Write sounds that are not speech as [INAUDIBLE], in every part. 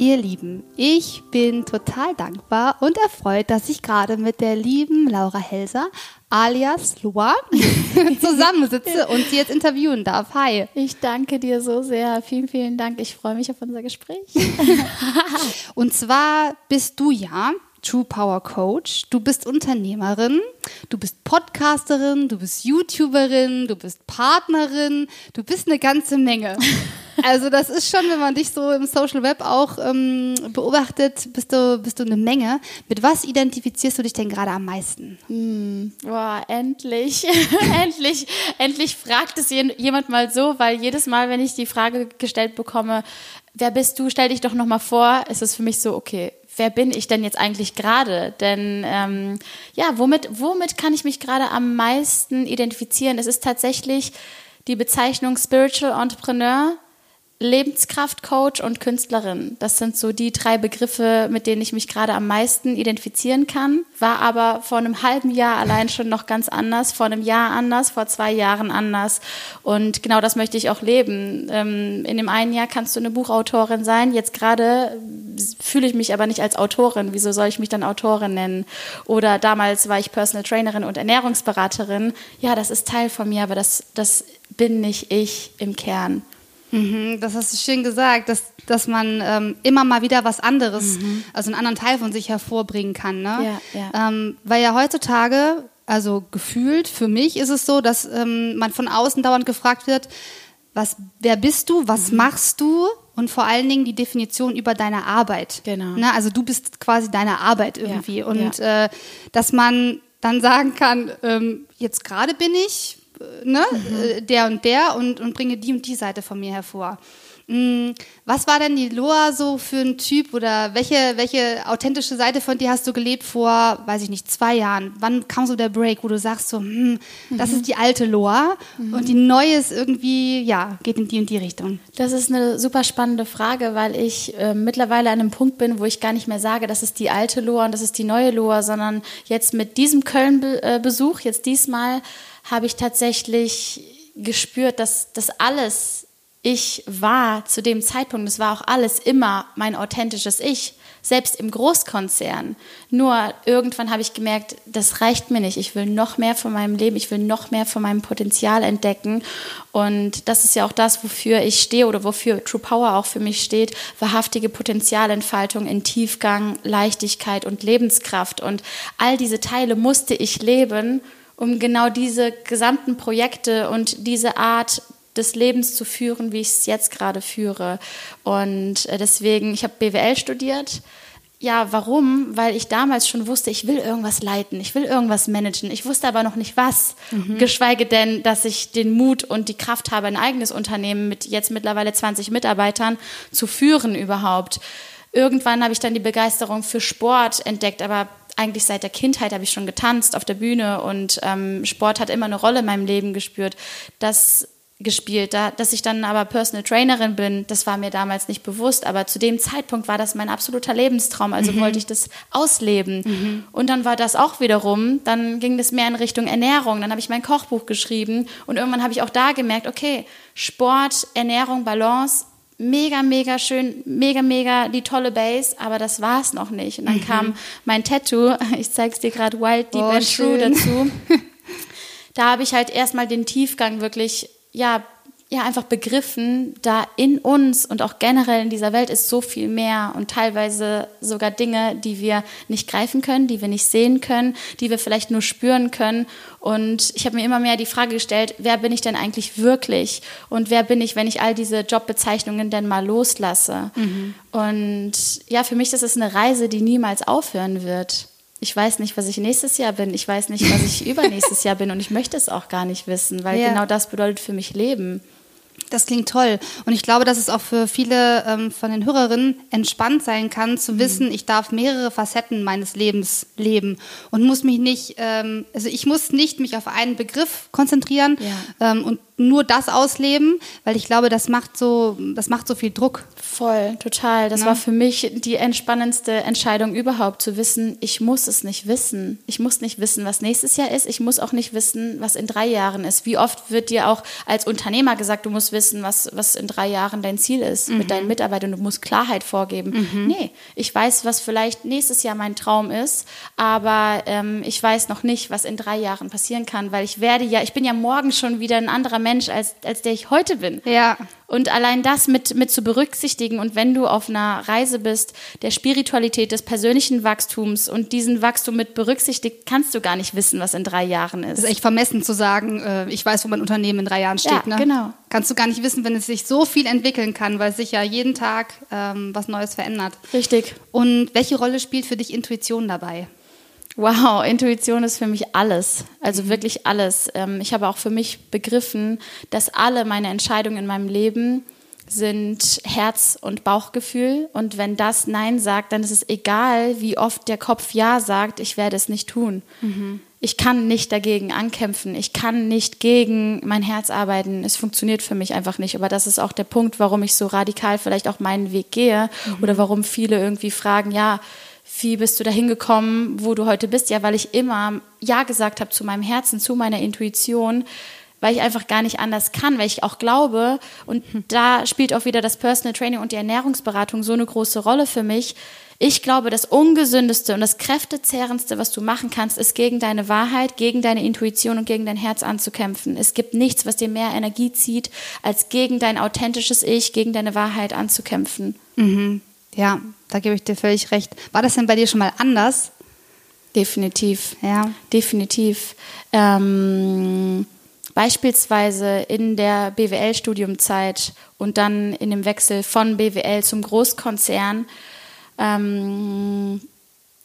Ihr Lieben, ich bin total dankbar und erfreut, dass ich gerade mit der lieben Laura Helser alias Loa [LAUGHS] zusammensitze und sie jetzt interviewen darf. Hi. Ich danke dir so sehr. Vielen, vielen Dank. Ich freue mich auf unser Gespräch. [LAUGHS] und zwar bist du ja True Power Coach. Du bist Unternehmerin, du bist Podcasterin, du bist YouTuberin, du bist Partnerin, du bist eine ganze Menge. [LAUGHS] Also das ist schon, wenn man dich so im Social Web auch ähm, beobachtet, bist du, bist du eine Menge. Mit was identifizierst du dich denn gerade am meisten? Hm, boah, endlich, [LAUGHS] endlich, endlich fragt es jemand mal so, weil jedes Mal, wenn ich die Frage gestellt bekomme, wer bist du, stell dich doch noch mal vor, ist es für mich so, okay, wer bin ich denn jetzt eigentlich gerade? Denn ähm, ja, womit, womit kann ich mich gerade am meisten identifizieren? Es ist tatsächlich die Bezeichnung Spiritual Entrepreneur Lebenskraftcoach und Künstlerin. Das sind so die drei Begriffe, mit denen ich mich gerade am meisten identifizieren kann. War aber vor einem halben Jahr allein schon noch ganz anders, vor einem Jahr anders, vor zwei Jahren anders. Und genau das möchte ich auch leben. Ähm, in dem einen Jahr kannst du eine Buchautorin sein. Jetzt gerade fühle ich mich aber nicht als Autorin. Wieso soll ich mich dann Autorin nennen? Oder damals war ich Personal Trainerin und Ernährungsberaterin. Ja, das ist Teil von mir, aber das, das bin nicht ich im Kern. Mhm, das hast du schön gesagt, dass, dass man ähm, immer mal wieder was anderes, mhm. also einen anderen Teil von sich hervorbringen kann. Ne? Ja, ja. Ähm, weil ja heutzutage, also gefühlt, für mich ist es so, dass ähm, man von außen dauernd gefragt wird, was, wer bist du, was mhm. machst du und vor allen Dingen die Definition über deine Arbeit. Genau. Ne? Also du bist quasi deine Arbeit irgendwie. Ja, und Äh, dass man dann sagen kann, ähm, jetzt gerade bin ich ne, mhm. der und der und, und bringe die und die Seite von mir hervor. Mm, was war denn die Loa so für ein Typ oder welche, welche authentische Seite von dir hast du gelebt vor, weiß ich nicht, zwei Jahren? Wann kam so der Break, wo du sagst so, hm, das mhm. ist die alte Loa mhm. und die neue ist irgendwie, ja, geht in die und die Richtung? Das ist eine super spannende Frage, weil ich äh, mittlerweile an einem Punkt bin, wo ich gar nicht mehr sage, das ist die alte Loa und das ist die neue Loa, sondern jetzt mit diesem Köln-Besuch, äh, jetzt diesmal, habe ich tatsächlich gespürt, dass das alles ich war zu dem Zeitpunkt, es war auch alles immer mein authentisches Ich, selbst im Großkonzern. Nur irgendwann habe ich gemerkt, das reicht mir nicht. Ich will noch mehr von meinem Leben, ich will noch mehr von meinem Potenzial entdecken. Und das ist ja auch das, wofür ich stehe oder wofür True Power auch für mich steht. Wahrhaftige Potenzialentfaltung in Tiefgang, Leichtigkeit und Lebenskraft. Und all diese Teile musste ich leben, um genau diese gesamten Projekte und diese Art des Lebens zu führen, wie ich es jetzt gerade führe. Und äh, deswegen, ich habe BWL studiert. Ja, warum? Weil ich damals schon wusste, ich will irgendwas leiten, ich will irgendwas managen. Ich wusste aber noch nicht was. Mhm. Geschweige denn, dass ich den Mut und die Kraft habe, ein eigenes Unternehmen mit jetzt mittlerweile 20 Mitarbeitern zu führen überhaupt. Irgendwann habe ich dann die Begeisterung für Sport entdeckt, aber eigentlich seit der Kindheit habe ich schon getanzt auf der Bühne und ähm, Sport hat immer eine Rolle in meinem Leben gespürt. Das gespielt. Da, dass ich dann aber Personal Trainerin bin, das war mir damals nicht bewusst, aber zu dem Zeitpunkt war das mein absoluter Lebenstraum, also mhm. wollte ich das ausleben. Mhm. Und dann war das auch wiederum, dann ging das mehr in Richtung Ernährung, dann habe ich mein Kochbuch geschrieben und irgendwann habe ich auch da gemerkt, okay, Sport, Ernährung, Balance, mega, mega schön, mega, mega die tolle Base, aber das war es noch nicht. Und dann mhm. kam mein Tattoo, [LAUGHS] ich zeige es dir gerade, Wild, Deep oh, and True dazu. [LAUGHS] da habe ich halt erstmal den Tiefgang wirklich, ja, ja, einfach begriffen, da in uns und auch generell in dieser Welt ist so viel mehr und teilweise sogar Dinge, die wir nicht greifen können, die wir nicht sehen können, die wir vielleicht nur spüren können. Und ich habe mir immer mehr die Frage gestellt, wer bin ich denn eigentlich wirklich? Und wer bin ich, wenn ich all diese Jobbezeichnungen denn mal loslasse? Mhm. Und ja, für mich ist es eine Reise, die niemals aufhören wird. Ich weiß nicht, was ich nächstes Jahr bin. Ich weiß nicht, was ich [LAUGHS] übernächstes Jahr bin. Und ich möchte es auch gar nicht wissen, weil ja. genau das bedeutet für mich Leben. Das klingt toll. Und ich glaube, dass es auch für viele ähm, von den Hörerinnen entspannt sein kann, zu mhm. wissen, ich darf mehrere Facetten meines Lebens leben und muss mich nicht, ähm, also ich muss nicht mich auf einen Begriff konzentrieren ja. ähm, und nur das ausleben, weil ich glaube, das macht so, das macht so viel Druck. Voll, total. Das ja. war für mich die entspannendste Entscheidung überhaupt, zu wissen, ich muss es nicht wissen. Ich muss nicht wissen, was nächstes Jahr ist. Ich muss auch nicht wissen, was in drei Jahren ist. Wie oft wird dir auch als Unternehmer gesagt, du musst wissen, was, was in drei Jahren dein Ziel ist mhm. mit deinen Mitarbeitern. Du musst Klarheit vorgeben. Mhm. Nee, ich weiß, was vielleicht nächstes Jahr mein Traum ist, aber ähm, ich weiß noch nicht, was in drei Jahren passieren kann, weil ich werde ja, ich bin ja morgen schon wieder ein anderer Mensch Mensch, als, als der ich heute bin. Ja. Und allein das mit, mit zu berücksichtigen und wenn du auf einer Reise bist, der Spiritualität, des persönlichen Wachstums und diesen Wachstum mit berücksichtigt, kannst du gar nicht wissen, was in drei Jahren ist. Das ist echt vermessen zu sagen, äh, ich weiß, wo mein Unternehmen in drei Jahren steht. Ja, ne? genau. Kannst du gar nicht wissen, wenn es sich so viel entwickeln kann, weil sich ja jeden Tag ähm, was Neues verändert. Richtig. Und welche Rolle spielt für dich Intuition dabei? Wow, Intuition ist für mich alles, also mhm. wirklich alles. Ähm, ich habe auch für mich begriffen, dass alle meine Entscheidungen in meinem Leben sind Herz und Bauchgefühl. Und wenn das Nein sagt, dann ist es egal, wie oft der Kopf Ja sagt, ich werde es nicht tun. Mhm. Ich kann nicht dagegen ankämpfen. Ich kann nicht gegen mein Herz arbeiten. Es funktioniert für mich einfach nicht. Aber das ist auch der Punkt, warum ich so radikal vielleicht auch meinen Weg gehe mhm. oder warum viele irgendwie fragen, ja, wie bist du dahin gekommen, wo du heute bist? Ja, weil ich immer Ja gesagt habe zu meinem Herzen, zu meiner Intuition, weil ich einfach gar nicht anders kann, weil ich auch glaube, und da spielt auch wieder das Personal Training und die Ernährungsberatung so eine große Rolle für mich. Ich glaube, das ungesündeste und das kräftezehrendste, was du machen kannst, ist gegen deine Wahrheit, gegen deine Intuition und gegen dein Herz anzukämpfen. Es gibt nichts, was dir mehr Energie zieht, als gegen dein authentisches Ich, gegen deine Wahrheit anzukämpfen. Mhm. Ja, da gebe ich dir völlig recht. War das denn bei dir schon mal anders? Definitiv, ja. Definitiv. Ähm, beispielsweise in der BWL-Studiumzeit und dann in dem Wechsel von BWL zum Großkonzern. Ähm,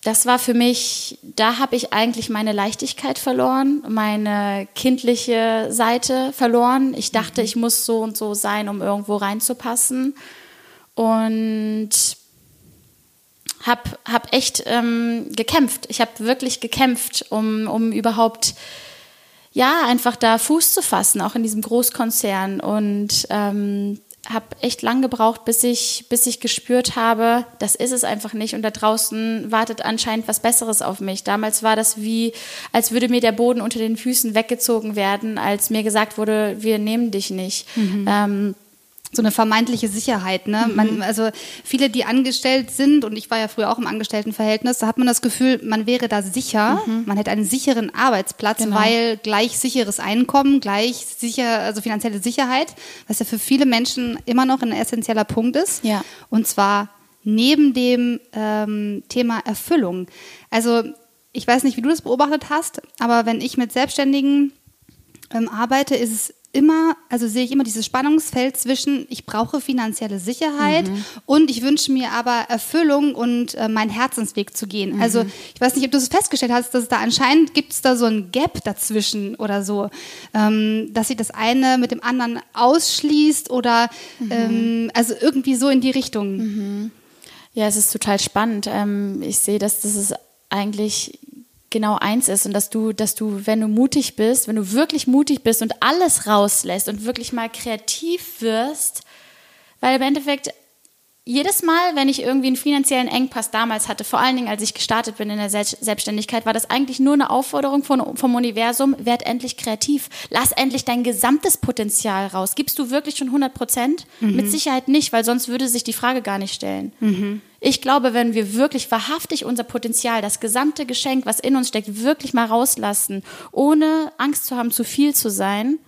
das war für mich, da habe ich eigentlich meine Leichtigkeit verloren, meine kindliche Seite verloren. Ich dachte, mhm. ich muss so und so sein, um irgendwo reinzupassen und habe hab echt ähm, gekämpft. Ich habe wirklich gekämpft, um, um überhaupt ja einfach da Fuß zu fassen, auch in diesem Großkonzern und ähm, habe echt lang gebraucht, bis ich, bis ich gespürt habe, das ist es einfach nicht und da draußen wartet anscheinend was Besseres auf mich. Damals war das wie, als würde mir der Boden unter den Füßen weggezogen werden, als mir gesagt wurde, wir nehmen dich nicht. Mhm. Ähm, so eine vermeintliche Sicherheit. Ne? Mhm. Man, also viele, die angestellt sind, und ich war ja früher auch im Angestelltenverhältnis, da hat man das Gefühl, man wäre da sicher, mhm. man hätte einen sicheren Arbeitsplatz, genau. weil gleich sicheres Einkommen, gleich sicher, also finanzielle Sicherheit, was ja für viele Menschen immer noch ein essentieller Punkt ist. Ja. Und zwar neben dem ähm, Thema Erfüllung. Also ich weiß nicht, wie du das beobachtet hast, aber wenn ich mit Selbstständigen ähm, arbeite, ist es immer, also sehe ich immer dieses Spannungsfeld zwischen, ich brauche finanzielle Sicherheit mhm. und ich wünsche mir aber Erfüllung und äh, meinen Herzensweg zu gehen. Mhm. Also ich weiß nicht, ob du es festgestellt hast, dass da anscheinend gibt es da so ein Gap dazwischen oder so, ähm, dass sich das eine mit dem anderen ausschließt oder mhm. ähm, also irgendwie so in die Richtung. Mhm. Ja, es ist total spannend. Ähm, ich sehe, dass das ist eigentlich genau eins ist und dass du, dass du, wenn du mutig bist, wenn du wirklich mutig bist und alles rauslässt und wirklich mal kreativ wirst, weil im Endeffekt jedes Mal, wenn ich irgendwie einen finanziellen Engpass damals hatte, vor allen Dingen als ich gestartet bin in der Selbstständigkeit, war das eigentlich nur eine Aufforderung von, vom Universum, werd endlich kreativ. Lass endlich dein gesamtes Potenzial raus. Gibst du wirklich schon 100 Prozent? Mhm. Mit Sicherheit nicht, weil sonst würde sich die Frage gar nicht stellen. Mhm. Ich glaube, wenn wir wirklich wahrhaftig unser Potenzial, das gesamte Geschenk, was in uns steckt, wirklich mal rauslassen, ohne Angst zu haben, zu viel zu sein,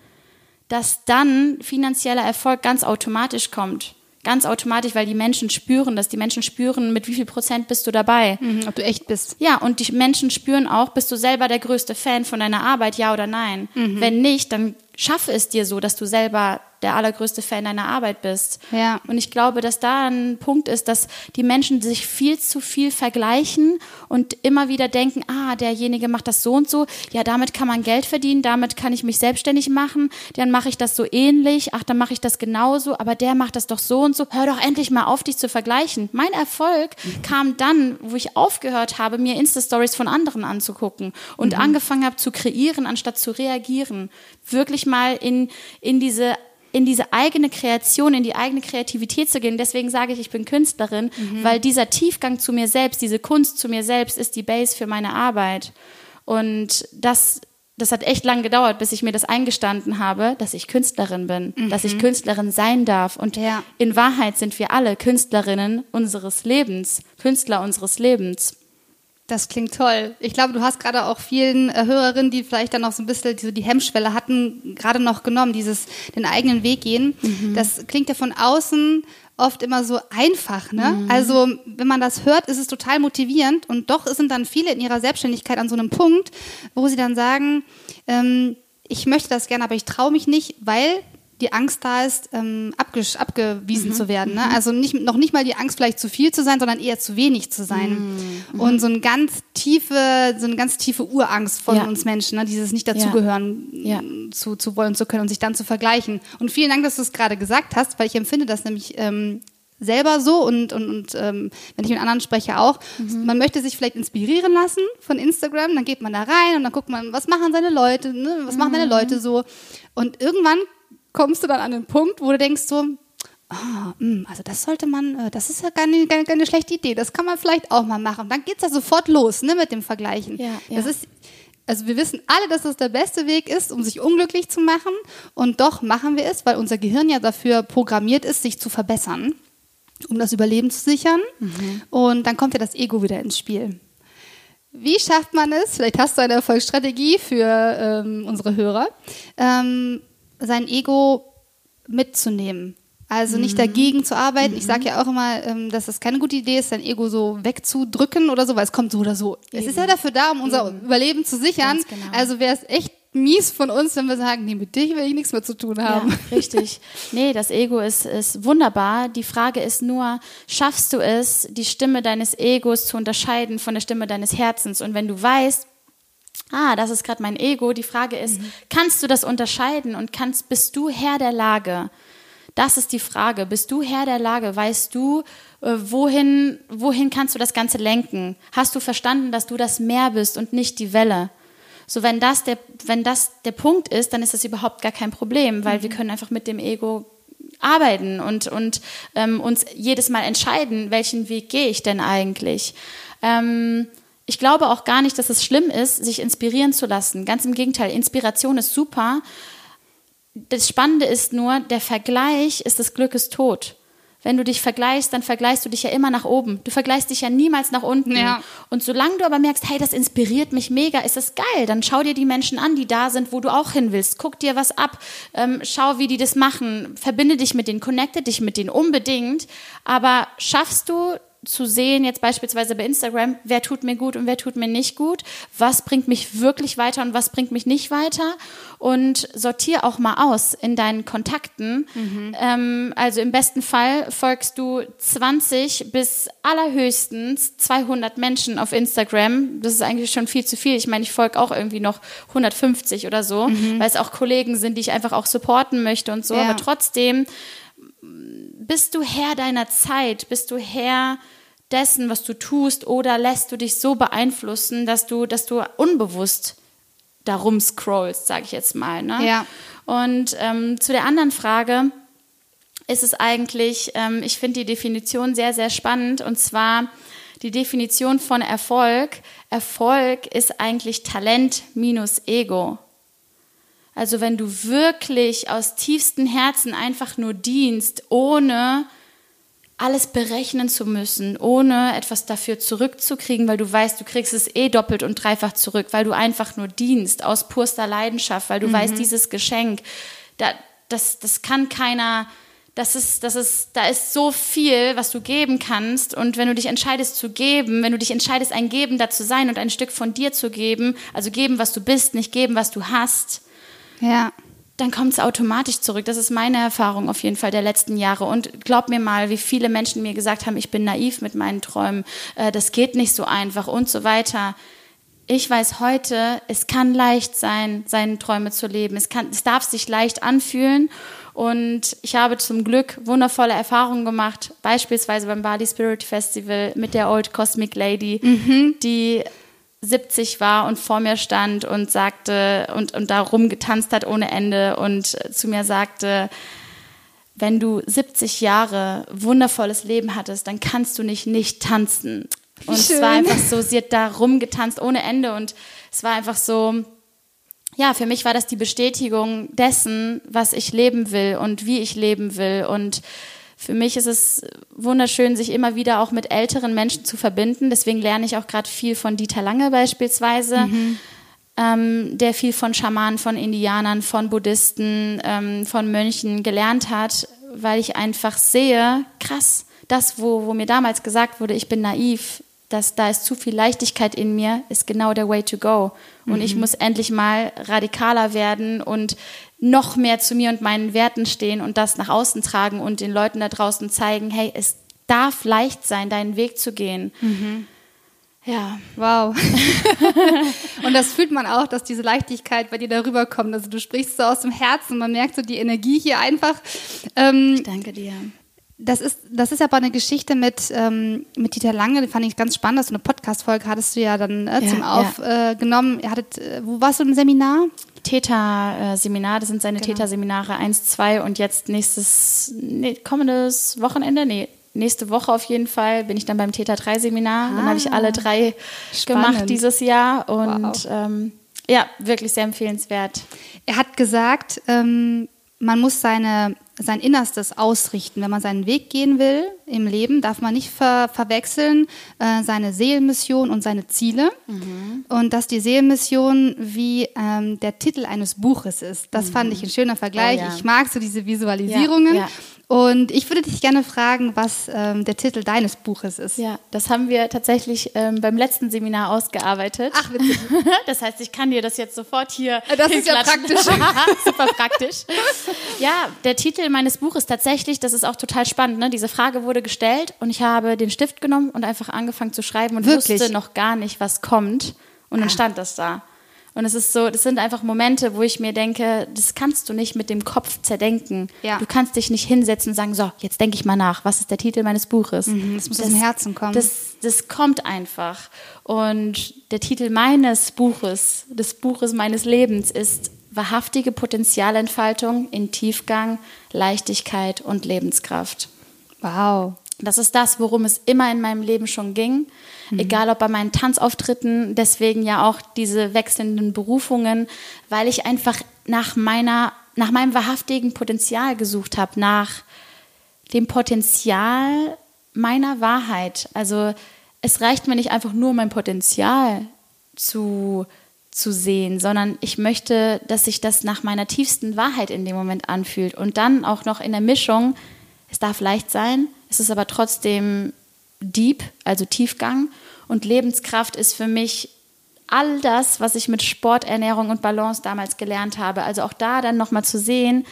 dass dann finanzieller Erfolg ganz automatisch kommt ganz automatisch, weil die Menschen spüren das. Die Menschen spüren, mit wie viel Prozent bist du dabei. Mhm, ob du echt bist. Ja, und die Menschen spüren auch, bist du selber der größte Fan von deiner Arbeit, ja oder nein. Mhm. Wenn nicht, dann schaffe es dir so, dass du selber der allergrößte Fan deiner Arbeit bist. Ja. Und ich glaube, dass da ein Punkt ist, dass die Menschen sich viel zu viel vergleichen und immer wieder denken, ah, derjenige macht das so und so, ja, damit kann man Geld verdienen, damit kann ich mich selbstständig machen, dann mache ich das so ähnlich, ach, dann mache ich das genauso, aber der macht das doch so und so. Hör doch endlich mal auf, dich zu vergleichen. Mein Erfolg kam dann, wo ich aufgehört habe, mir Insta-Stories von anderen anzugucken und mhm. angefangen habe zu kreieren, anstatt zu reagieren. Wirklich mal in, in diese in diese eigene Kreation, in die eigene Kreativität zu gehen. Deswegen sage ich, ich bin Künstlerin, mhm. weil dieser Tiefgang zu mir selbst, diese Kunst zu mir selbst ist die Base für meine Arbeit. Und das, das hat echt lang gedauert, bis ich mir das eingestanden habe, dass ich Künstlerin bin, mhm. dass ich mhm. Künstlerin sein darf. Und ja. in Wahrheit sind wir alle Künstlerinnen unseres Lebens, Künstler unseres Lebens. Das klingt toll. Ich glaube, du hast gerade auch vielen äh, Hörerinnen, die vielleicht dann noch so ein bisschen so die Hemmschwelle hatten, gerade noch genommen, dieses den eigenen Weg gehen. Mhm. Das klingt ja von außen oft immer so einfach. Ne? Mhm. Also wenn man das hört, ist es total motivierend und doch sind dann viele in ihrer Selbstständigkeit an so einem Punkt, wo sie dann sagen, ähm, ich möchte das gerne, aber ich traue mich nicht, weil die Angst da ist, ähm, abgewiesen mhm. zu werden. Ne? Mhm. Also nicht, noch nicht mal die Angst, vielleicht zu viel zu sein, sondern eher zu wenig zu sein. Mhm. Und so eine ganz tiefe, so eine ganz tiefe Urangst von ja. uns Menschen, ne? dieses nicht dazugehören ja. ja. zu, zu wollen zu können und sich dann zu vergleichen. Und vielen Dank, dass du es gerade gesagt hast, weil ich empfinde das nämlich ähm, selber so und, und, und ähm, wenn ich mit anderen spreche auch. Mhm. Man möchte sich vielleicht inspirieren lassen von Instagram, dann geht man da rein und dann guckt man, was machen seine Leute, ne? was machen deine mhm. Leute so. Und irgendwann kommst du dann an den Punkt, wo du denkst so, oh, also das sollte man, äh, das ist ja keine, keine, keine, schlechte Idee, das kann man vielleicht auch mal machen. dann geht es ja sofort los ne, mit dem Vergleichen. Ja, ja. Das ist, also wir wissen alle, dass das der beste Weg ist, um sich unglücklich zu machen. Und doch machen wir es, weil unser Gehirn ja dafür programmiert ist, sich zu verbessern, um das Überleben zu sichern. Mhm. Und dann kommt ja das Ego wieder ins Spiel. Wie schafft man es? Vielleicht hast du eine Erfolgsstrategie für ähm, unsere Hörer. Ähm, sein Ego mitzunehmen. Also nicht mhm. dagegen zu arbeiten. Mhm. Ich sage ja auch immer, ähm, dass das keine gute Idee ist, sein Ego so wegzudrücken oder so, weil es kommt so oder so. Eben. Es ist ja dafür da, um unser Eben. Überleben zu sichern. Genau. Also wäre es echt mies von uns, wenn wir sagen, nee, mit dich will ich nichts mehr zu tun haben. Ja, richtig. [LAUGHS] Nee, das Ego ist, ist wunderbar. Die Frage ist nur, schaffst du es, die Stimme deines Egos zu unterscheiden von der Stimme deines Herzens? Und wenn du weißt, ah, das ist gerade mein Ego. Die Frage ist, mhm. kannst du das unterscheiden und kannst, bist du Herr der Lage? Das ist die Frage. Bist du Herr der Lage? Weißt du, äh, wohin, wohin kannst du das Ganze lenken? Hast du verstanden, dass du das Meer bist und nicht die Welle? So, wenn das der, wenn das der Punkt ist, dann ist das überhaupt gar kein Problem, weil mhm. wir können einfach mit dem Ego arbeiten und, und ähm, uns jedes Mal entscheiden, welchen Weg gehe ich denn eigentlich. Ähm, ich glaube auch gar nicht, dass es schlimm ist, sich inspirieren zu lassen. Ganz im Gegenteil, Inspiration ist super. Das Spannende ist nur, der Vergleich ist des Glückes Tod. Wenn du dich vergleichst, dann vergleichst du dich ja immer nach oben. Du vergleichst dich ja niemals nach unten. Ja. Und solange du aber merkst, hey, das inspiriert mich mega, ist das geil, dann schau dir die Menschen an, die da sind, wo du auch hin willst. Guck dir was ab, ähm, schau, wie die das machen, verbinde dich mit denen, connecte dich mit denen unbedingt. Aber schaffst du zu sehen, jetzt beispielsweise bei Instagram, wer tut mir gut und wer tut mir nicht gut, was bringt mich wirklich weiter und was bringt mich nicht weiter und sortier auch mal aus in deinen Kontakten. Mhm. Ähm, also im besten Fall folgst du 20 bis allerhöchstens 200 Menschen auf Instagram. Das ist eigentlich schon viel zu viel. Ich meine, ich folge auch irgendwie noch 150 oder so, mhm. weil es auch Kollegen sind, die ich einfach auch supporten möchte und so. Ja. Aber trotzdem bist du Herr deiner Zeit, bist du Herr dessen, was du tust, oder lässt du dich so beeinflussen, dass du, dass du unbewusst darum scrollst, sage ich jetzt mal. Ne? Ja. Und ähm, zu der anderen Frage ist es eigentlich, ähm, ich finde die Definition sehr, sehr spannend, und zwar die Definition von Erfolg. Erfolg ist eigentlich Talent minus Ego. Also wenn du wirklich aus tiefstem Herzen einfach nur dienst, ohne alles berechnen zu müssen, ohne etwas dafür zurückzukriegen, weil du weißt, du kriegst es eh doppelt und dreifach zurück, weil du einfach nur dienst aus purster Leidenschaft, weil du mhm. weißt, dieses Geschenk, da, das, das kann keiner, das ist, das ist, da ist so viel, was du geben kannst. Und wenn du dich entscheidest zu geben, wenn du dich entscheidest, ein Gebender zu sein und ein Stück von dir zu geben, also geben, was du bist, nicht geben, was du hast, ja dann kommt es automatisch zurück. Das ist meine Erfahrung auf jeden Fall der letzten Jahre. Und glaub mir mal, wie viele Menschen mir gesagt haben, ich bin naiv mit meinen Träumen, äh, das geht nicht so einfach und so weiter. Ich weiß heute, es kann leicht sein, seine Träume zu leben. Es, kann, es darf sich leicht anfühlen. Und ich habe zum Glück wundervolle Erfahrungen gemacht, beispielsweise beim Bali Spirit Festival mit der Old Cosmic Lady, mhm. die 70 war und vor mir stand und sagte und, und da rumgetanzt hat ohne Ende und zu mir sagte, wenn du 70 Jahre wundervolles Leben hattest, dann kannst du nicht nicht tanzen. Und Schön. es war einfach so, sie hat da rumgetanzt ohne Ende und es war einfach so, ja, für mich war das die Bestätigung dessen, was ich leben will und wie ich leben will und für mich ist es wunderschön, sich immer wieder auch mit älteren Menschen zu verbinden. Deswegen lerne ich auch gerade viel von Dieter Lange beispielsweise, mhm. ähm, der viel von Schamanen, von Indianern, von Buddhisten, ähm, von Mönchen gelernt hat, weil ich einfach sehe, krass, das, wo, wo mir damals gesagt wurde, ich bin naiv, dass da ist zu viel Leichtigkeit in mir, ist genau der Way to go. Und mhm. ich muss endlich mal radikaler werden und noch mehr zu mir und meinen Werten stehen und das nach außen tragen und den Leuten da draußen zeigen, hey, es darf leicht sein, deinen Weg zu gehen. Mhm. Ja. Wow. [LAUGHS] und das fühlt man auch, dass diese Leichtigkeit bei dir darüber kommt. Also du sprichst so aus dem Herzen, man merkt so die Energie hier einfach. Ähm, Danke dir. Das ist, das ist aber eine Geschichte mit, ähm, mit Dieter Lange, die fand ich ganz spannend. So eine Podcast-Folge hattest du ja dann äh, ja, zum Aufgenommen. Ja. Äh, hattet, äh, wo warst du im Seminar? Theta-Seminar, das sind seine genau. Theta-Seminare 1, 2 und jetzt nächstes, nee, kommendes Wochenende, nee, nächste Woche auf jeden Fall bin ich dann beim Theta 3 Seminar. Ah, dann habe ich alle drei spannend. gemacht dieses Jahr und wow. ähm, ja, wirklich sehr empfehlenswert. Er hat gesagt, ähm, man muss seine sein Innerstes ausrichten. Wenn man seinen Weg gehen will im Leben, darf man nicht ver verwechseln äh, seine Seelenmission und seine Ziele. Mhm. Und dass die Seelenmission wie ähm, der Titel eines Buches ist. Das mhm. fand ich ein schöner Vergleich. Oh, ja. Ich mag so diese Visualisierungen. Ja, ja. Und ich würde dich gerne fragen, was ähm, der Titel deines Buches ist. Ja, das haben wir tatsächlich ähm, beim letzten Seminar ausgearbeitet. Ach, witzig. [LAUGHS] das heißt, ich kann dir das jetzt sofort hier. Das ist ja praktisch. [LAUGHS] Super praktisch. Ja, der Titel meines Buches tatsächlich, das ist auch total spannend. Ne? Diese Frage wurde gestellt und ich habe den Stift genommen und einfach angefangen zu schreiben und Wirklich? wusste noch gar nicht, was kommt. Und dann ah. stand das da. Und es ist so, das sind einfach Momente, wo ich mir denke, das kannst du nicht mit dem Kopf zerdenken. Ja. Du kannst dich nicht hinsetzen und sagen, so, jetzt denke ich mal nach, was ist der Titel meines Buches? Mhm, das muss das, aus dem Herzen kommen. Das, das kommt einfach. Und der Titel meines Buches, des Buches meines Lebens ist wahrhaftige Potenzialentfaltung in Tiefgang, Leichtigkeit und Lebenskraft. Wow. Das ist das, worum es immer in meinem Leben schon ging. Mhm. Egal ob bei meinen Tanzauftritten, deswegen ja auch diese wechselnden Berufungen, weil ich einfach nach meiner, nach meinem wahrhaftigen Potenzial gesucht habe, nach dem Potenzial meiner Wahrheit. Also es reicht mir nicht einfach nur mein Potenzial zu, zu sehen, sondern ich möchte, dass sich das nach meiner tiefsten Wahrheit in dem Moment anfühlt. Und dann auch noch in der Mischung, es darf leicht sein, es ist aber trotzdem deep, also Tiefgang. Und Lebenskraft ist für mich all das, was ich mit Sport, Ernährung und Balance damals gelernt habe. Also auch da dann nochmal zu sehen,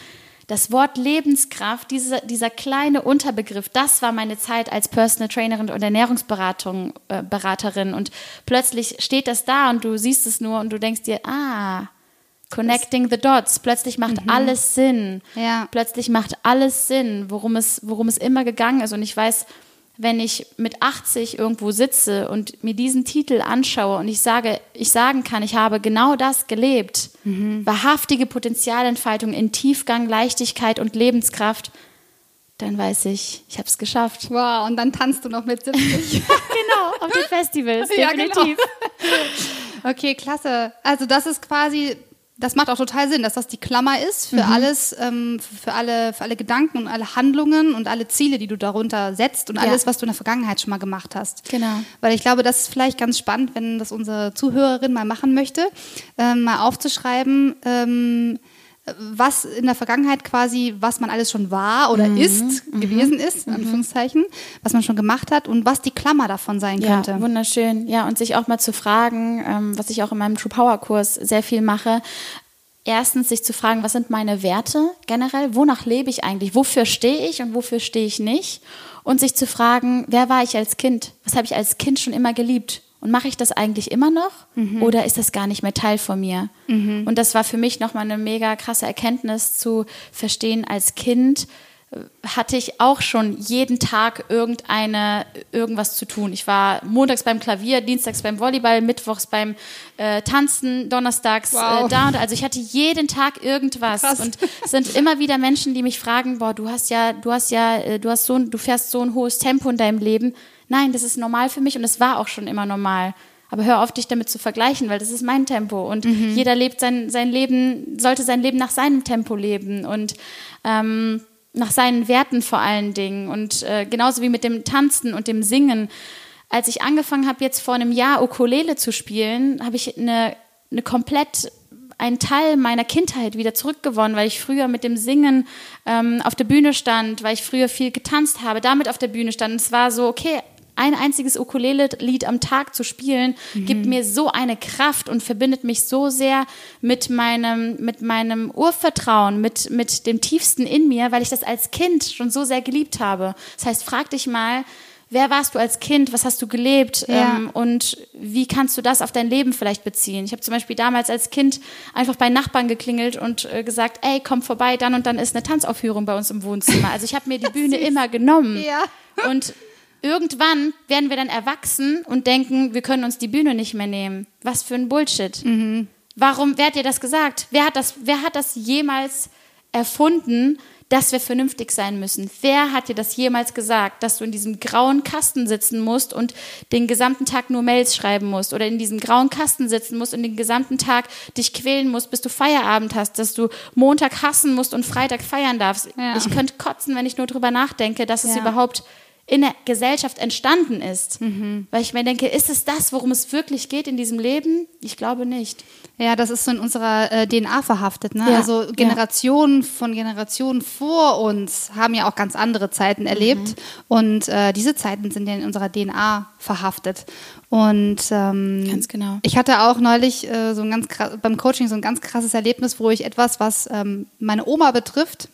das Wort Lebenskraft, dieser, dieser kleine Unterbegriff, das war meine Zeit als Personal Trainerin und Ernährungsberatung, äh. Und plötzlich steht das da und du siehst es nur und du denkst dir, ah, Connecting the dots. Plötzlich macht mhm. alles Sinn. Ja. Plötzlich macht alles Sinn, worum es, worum es immer gegangen ist. Und ich weiß, wenn ich mit 80 irgendwo sitze und mir diesen Titel anschaue und ich sage, ich sagen kann, ich habe genau das gelebt. Mhm. Wahrhaftige Potenzialentfaltung in Tiefgang, Leichtigkeit und Lebenskraft. Dann weiß ich, ich habe es geschafft. Wow, und dann tanzt du noch mit 70. [LAUGHS] genau, auf den Festivals, definitiv. Ja, genau. [LAUGHS] Okay, klasse. Also das ist quasi das macht auch total Sinn, dass das die Klammer ist für mhm. alles, ähm, für alle, für alle Gedanken und alle Handlungen und alle Ziele, die du darunter setzt und ja. alles, was du in der Vergangenheit schon mal gemacht hast. Genau. Weil ich glaube, das ist vielleicht ganz spannend, wenn das unsere Zuhörerin mal machen möchte, ähm, mal aufzuschreiben. Ähm, was in der Vergangenheit quasi, was man alles schon war oder mhm. ist, mhm. gewesen ist, in mhm. Anführungszeichen, was man schon gemacht hat und was die Klammer davon sein ja, könnte. Wunderschön. Ja, und sich auch mal zu fragen, ähm, was ich auch in meinem True Power Kurs sehr viel mache, erstens sich zu fragen, was sind meine Werte generell? Wonach lebe ich eigentlich? Wofür stehe ich und wofür stehe ich nicht? Und sich zu fragen, wer war ich als Kind? Was habe ich als Kind schon immer geliebt? Und mache ich das eigentlich immer noch? Mhm. Oder ist das gar nicht mehr Teil von mir? Mhm. Und das war für mich nochmal eine mega krasse Erkenntnis zu verstehen als Kind, hatte ich auch schon jeden Tag irgendeine irgendwas zu tun. Ich war montags beim Klavier, dienstags beim Volleyball, mittwochs beim äh, Tanzen, donnerstags äh, wow. äh, da und also ich hatte jeden Tag irgendwas Krass. und es sind immer wieder Menschen, die mich fragen, boah, du hast ja, du hast ja, äh, du hast so, du fährst so ein hohes Tempo in deinem Leben. Nein, das ist normal für mich und es war auch schon immer normal. Aber hör auf, dich damit zu vergleichen, weil das ist mein Tempo und mhm. jeder lebt sein, sein Leben, sollte sein Leben nach seinem Tempo leben und ähm, nach seinen Werten vor allen Dingen. Und äh, genauso wie mit dem Tanzen und dem Singen. Als ich angefangen habe, jetzt vor einem Jahr Ukulele zu spielen, habe ich eine, eine komplett einen Teil meiner Kindheit wieder zurückgewonnen, weil ich früher mit dem Singen ähm, auf der Bühne stand, weil ich früher viel getanzt habe, damit auf der Bühne stand. Und es war so, okay, ein einziges Ukulele-Lied am Tag zu spielen, mhm. gibt mir so eine Kraft und verbindet mich so sehr mit meinem, mit meinem Urvertrauen, mit, mit dem tiefsten in mir, weil ich das als Kind schon so sehr geliebt habe. Das heißt, frag dich mal, wer warst du als Kind, was hast du gelebt ja. ähm, und wie kannst du das auf dein Leben vielleicht beziehen. Ich habe zum Beispiel damals als Kind einfach bei Nachbarn geklingelt und äh, gesagt, ey, komm vorbei, dann und dann ist eine Tanzaufführung bei uns im Wohnzimmer. Also ich habe mir die [LAUGHS] Bühne immer genommen. Ja. Und irgendwann werden wir dann erwachsen und denken, wir können uns die Bühne nicht mehr nehmen. Was für ein Bullshit. Mhm. Warum, wer hat dir das gesagt? Wer hat das, wer hat das jemals erfunden, dass wir vernünftig sein müssen? Wer hat dir das jemals gesagt, dass du in diesem grauen Kasten sitzen musst und den gesamten Tag nur Mails schreiben musst oder in diesem grauen Kasten sitzen musst und den gesamten Tag dich quälen musst, bis du Feierabend hast, dass du Montag hassen musst und Freitag feiern darfst? Ja. Ich könnte kotzen, wenn ich nur drüber nachdenke, dass es überhaupt in der Gesellschaft entstanden ist. Mhm. Weil ich mir denke, ist es das, worum es wirklich geht in diesem Leben? Ich glaube nicht. Ja, das ist so in unserer äh, DNA verhaftet. Ne? Ja. Also Generationen ja. von Generationen vor uns haben ja auch ganz andere Zeiten erlebt. Mhm. Und äh, diese Zeiten sind ja in unserer DNA verhaftet. Und ähm, ganz genau. Ich hatte auch neulich äh, so ein ganz beim Coaching so ein ganz krasses Erlebnis, wo ich etwas, was ähm, meine Oma betrifft,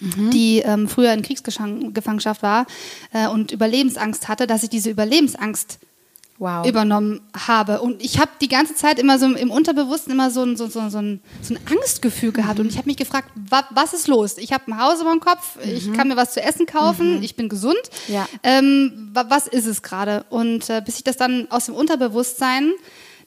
mhm. die ähm, früher in Kriegsgefangenschaft war äh, und Überlebensangst hatte, dass ich diese Überlebensangst wow. übernommen habe. Und ich habe die ganze Zeit immer so im Unterbewussten immer so ein, so, so, so ein, so ein Angstgefühl gehabt. Und ich habe mich gefragt, wa, was ist los? Ich habe ein Haus über dem Kopf, mhm. ich kann mir was zu essen kaufen, mhm. ich bin gesund. Ja. Ähm, was ist es gerade? Und äh, bis ich das dann aus dem Unterbewusstsein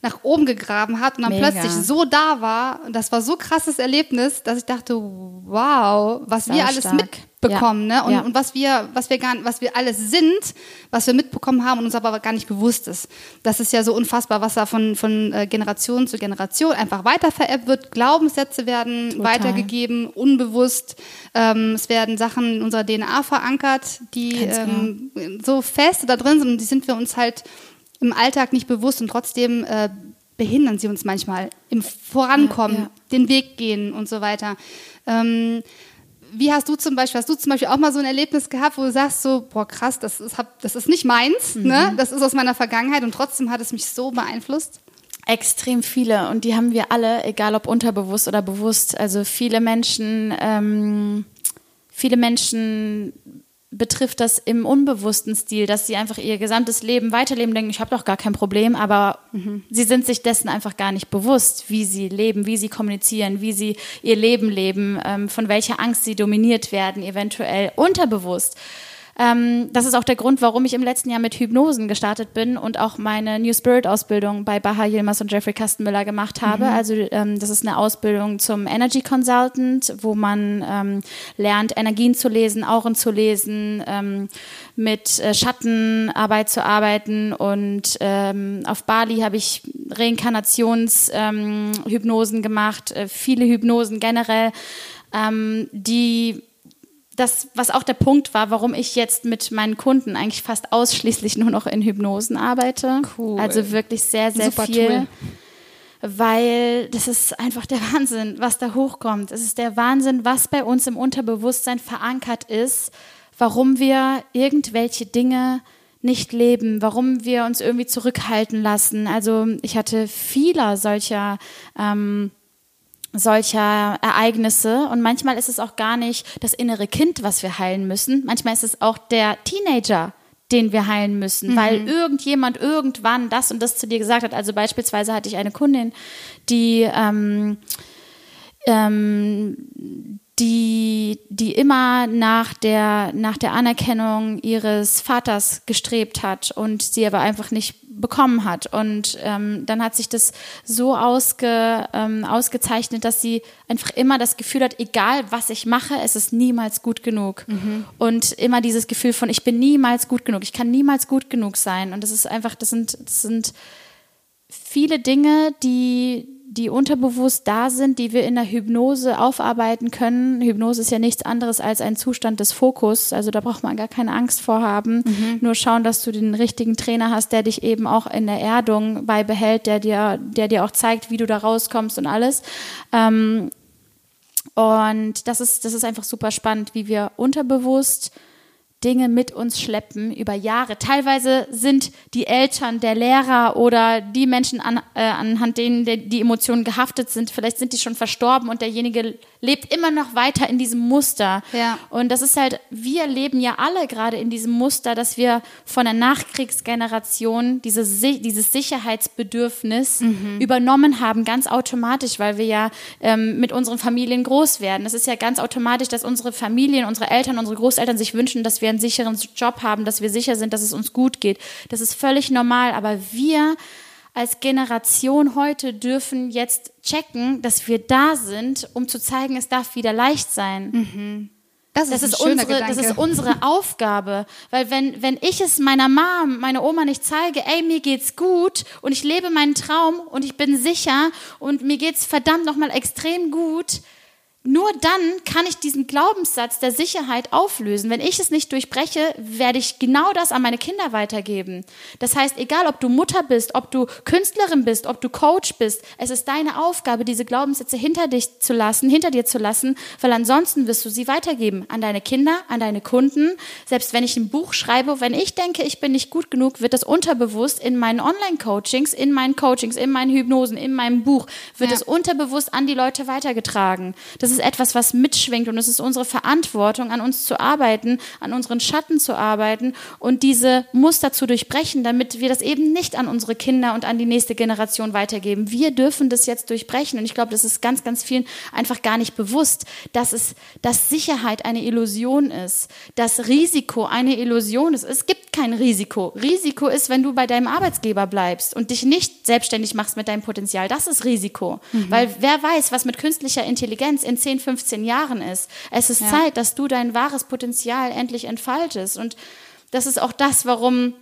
nach oben gegraben hat und dann Mega. plötzlich so da war. Das war so krasses Erlebnis, dass ich dachte, wow, was wir alles stark. mitbekommen, ja. ne? Und, ja. und, was wir, was wir gar, was wir alles sind, was wir mitbekommen haben und uns aber gar nicht bewusst ist. Das ist ja so unfassbar, was da von, von äh, Generation zu Generation einfach weitervererbt wird. Glaubenssätze werden Total. weitergegeben, unbewusst. Ähm, es werden Sachen in unserer DNA verankert, die ähm, genau. so fest da drin sind und die sind wir uns halt im Alltag nicht bewusst und trotzdem äh, behindern sie uns manchmal im Vorankommen, ja, ja. den Weg gehen und so weiter. Ähm, wie hast du zum Beispiel, hast du zum Beispiel auch mal so ein Erlebnis gehabt, wo du sagst so, boah krass, das ist, das ist nicht meins, mhm. ne? das ist aus meiner Vergangenheit und trotzdem hat es mich so beeinflusst? Extrem viele und die haben wir alle, egal ob unterbewusst oder bewusst. Also viele Menschen, ähm, viele Menschen betrifft das im unbewussten Stil, dass sie einfach ihr gesamtes Leben weiterleben, denken, ich habe doch gar kein Problem, aber mhm. sie sind sich dessen einfach gar nicht bewusst, wie sie leben, wie sie kommunizieren, wie sie ihr Leben leben, ähm, von welcher Angst sie dominiert werden, eventuell unterbewusst. Ähm, das ist auch der Grund, warum ich im letzten Jahr mit Hypnosen gestartet bin und auch meine New Spirit Ausbildung bei Baha Yilmaz und Jeffrey Kastenmüller gemacht habe. Mhm. Also ähm, das ist eine Ausbildung zum Energy Consultant, wo man ähm, lernt, Energien zu lesen, Auren zu lesen, ähm, mit äh, Schattenarbeit zu arbeiten und ähm, auf Bali habe ich Reinkarnationshypnosen ähm, gemacht, äh, viele Hypnosen generell, die das, was auch der Punkt war, warum ich jetzt mit meinen Kunden eigentlich fast ausschließlich nur noch in Hypnosen arbeite. Cool. Also wirklich sehr, sehr Super viel. Tool. Weil das ist einfach der [LAUGHS] Wahnsinn, was da hochkommt. Es ist der Wahnsinn, was bei uns im Unterbewusstsein verankert ist, warum wir irgendwelche Dinge nicht leben, warum wir uns irgendwie zurückhalten lassen. Also ich hatte vieler solcher ähm, solcher Ereignisse. Und manchmal ist es auch gar nicht das innere Kind, was wir heilen müssen. Manchmal ist es auch der Teenager, den wir heilen müssen, mhm. weil irgendjemand irgendwann das und das zu dir gesagt hat. Also beispielsweise hatte ich eine Kundin, die ähm, ähm, die, die immer nach der, nach der Anerkennung ihres Vaters gestrebt hat und sie aber einfach nicht bekommen hat. Und ähm, dann hat sich das so ausge, ähm, ausgezeichnet, dass sie einfach immer das Gefühl hat, egal was ich mache, es ist niemals gut genug. Mhm. Und immer dieses Gefühl von, ich bin niemals gut genug, ich kann niemals gut genug sein. Und das ist einfach, das sind, das sind viele Dinge, die, die unterbewusst da sind, die wir in der Hypnose aufarbeiten können. Hypnose ist ja nichts anderes als ein Zustand des Fokus. Also da braucht man gar keine Angst vor haben. Mhm. Nur schauen, dass du den richtigen Trainer hast, der dich eben auch in der Erdung beibehält, der dir, der dir auch zeigt, wie du da rauskommst und alles. Ähm, und das ist, das ist einfach super spannend, wie wir unterbewusst Dinge mit uns schleppen über Jahre. Teilweise sind die Eltern, der Lehrer oder die Menschen, an, äh, anhand denen die, Emotionen gehaftet sind, vielleicht sind die schon verstorben und derjenige lebt immer noch weiter in diesem Muster. Ja. Und das ist halt, wir leben ja alle gerade in diesem Muster, dass wir von der Nachkriegsgeneration diese, dieses Sicherheitsbedürfnis mhm. übernommen haben, ganz automatisch, weil wir ja ähm, mit unseren Familien groß werden. Es ist ja ganz automatisch, dass unsere Familien, unsere Eltern, unsere Großeltern sich wünschen, dass wir einen sicheren Job haben, dass wir sicher sind, dass es uns gut geht. Das ist völlig normal, aber wir als Generation heute dürfen jetzt checken, dass wir da sind, um zu zeigen, es darf wieder leicht sein. Mhm. Das, ist, das, ist unsere, das ist unsere [LAUGHS] Aufgabe. Weil wenn, wenn ich es meiner Mom, meiner Oma nicht zeige, ey, mir geht's gut und ich lebe meinen Traum und ich bin sicher und mir geht's verdammt nochmal extrem gut, nur dann kann ich diesen Glaubenssatz der Sicherheit auflösen. Wenn ich es nicht durchbreche, werde ich genau das an meine Kinder weitergeben. Das heißt, egal ob du Mutter bist, ob du Künstlerin bist, ob du Coach bist, es ist deine Aufgabe, diese Glaubenssätze hinter dich zu lassen, hinter dir zu lassen, weil ansonsten wirst du sie weitergeben an deine Kinder, an deine Kunden. Selbst wenn ich ein Buch schreibe, wenn ich denke, ich bin nicht gut genug, wird das unterbewusst in meinen Online-Coachings, in meinen Coachings, in meinen Hypnosen, in meinem Buch, wird es unterbewusst an die Leute weitergetragen. Das das ist etwas, was mitschwingt und es ist unsere Verantwortung, an uns zu arbeiten, an unseren Schatten zu arbeiten und diese Muster zu durchbrechen, damit wir das eben nicht an unsere Kinder und an die nächste Generation weitergeben. Wir dürfen das jetzt durchbrechen und ich glaube, das ist ganz, ganz vielen einfach gar nicht bewusst, dass es, dass Sicherheit eine Illusion ist, dass Risiko eine Illusion ist. Es gibt kein Risiko. Risiko ist, wenn du bei deinem Arbeitsgeber bleibst und dich nicht selbstständig machst mit deinem Potenzial. Das ist Risiko. Mhm. Weil wer weiß, was mit künstlicher Intelligenz in 10, 15 Jahren ist. Es ist ja. Zeit, dass du dein wahres Potenzial endlich entfaltest. Und das ist auch das, warum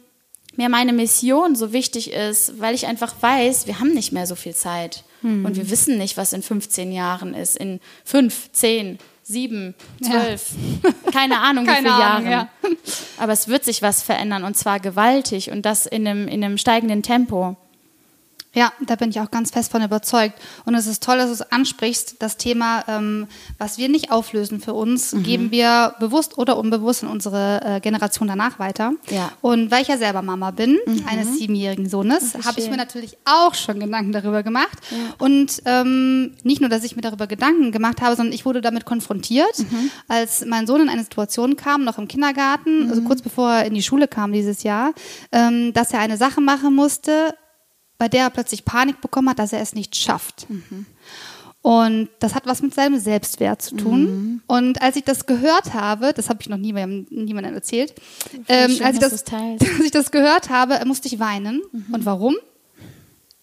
mir meine Mission so wichtig ist, weil ich einfach weiß, wir haben nicht mehr so viel Zeit. Mhm. Und wir wissen nicht, was in 15 Jahren ist, in 5, 10, sieben, zwölf, ja. keine [LAUGHS] Ahnung keine wie viele Jahre. Ja. Aber es wird sich was verändern und zwar gewaltig und das in einem, in einem steigenden Tempo. Ja, da bin ich auch ganz fest von überzeugt. Und es ist toll, dass du es ansprichst. Das Thema, ähm, was wir nicht auflösen für uns, mhm. geben wir bewusst oder unbewusst in unsere äh, Generation danach weiter. Ja. Und weil ich ja selber Mama bin, mhm. eines siebenjährigen Sohnes, habe ich mir natürlich auch schon Gedanken darüber gemacht. Ja. Und ähm, nicht nur, dass ich mir darüber Gedanken gemacht habe, sondern ich wurde damit konfrontiert, mhm. als mein Sohn in eine Situation kam, noch im Kindergarten, also mhm. kurz bevor er in die Schule kam dieses Jahr, ähm, dass er eine Sache machen musste, bei der er plötzlich Panik bekommen hat, dass er es nicht schafft. Mhm. Und das hat was mit seinem Selbstwert zu tun. Mhm. Und als ich das gehört habe, das habe ich noch nie niemandem erzählt, ähm, schön, als, ich das, [LAUGHS] als ich das gehört habe, musste ich weinen. Mhm. Und warum?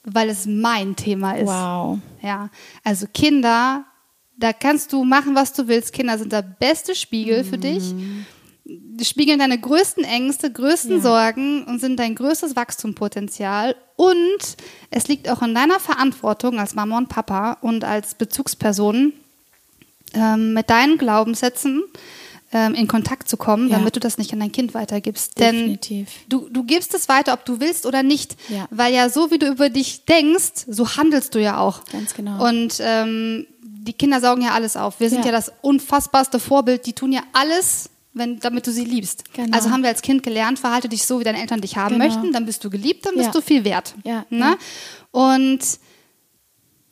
Weil es mein Thema ist. Wow. Ja, also Kinder, da kannst du machen, was du willst. Kinder sind der beste Spiegel für dich. Spiegeln deine größten Ängste, größten ja. Sorgen und sind dein größtes Wachstumspotenzial. Und es liegt auch in deiner Verantwortung als Mama und Papa und als Bezugsperson ähm, mit deinen Glaubenssätzen ähm, in Kontakt zu kommen, ja. damit du das nicht an dein Kind weitergibst. Definitiv. Denn du, du gibst es weiter, ob du willst oder nicht. Ja. Weil ja so, wie du über dich denkst, so handelst du ja auch. Ganz genau. Und ähm, die Kinder saugen ja alles auf. Wir sind ja, ja das unfassbarste Vorbild. Die tun ja alles, wenn, damit du sie liebst. Genau. Also haben wir als Kind gelernt, verhalte dich so, wie deine Eltern dich haben genau. möchten, dann bist du geliebt, dann bist ja. du viel wert. Ja. Ne? Und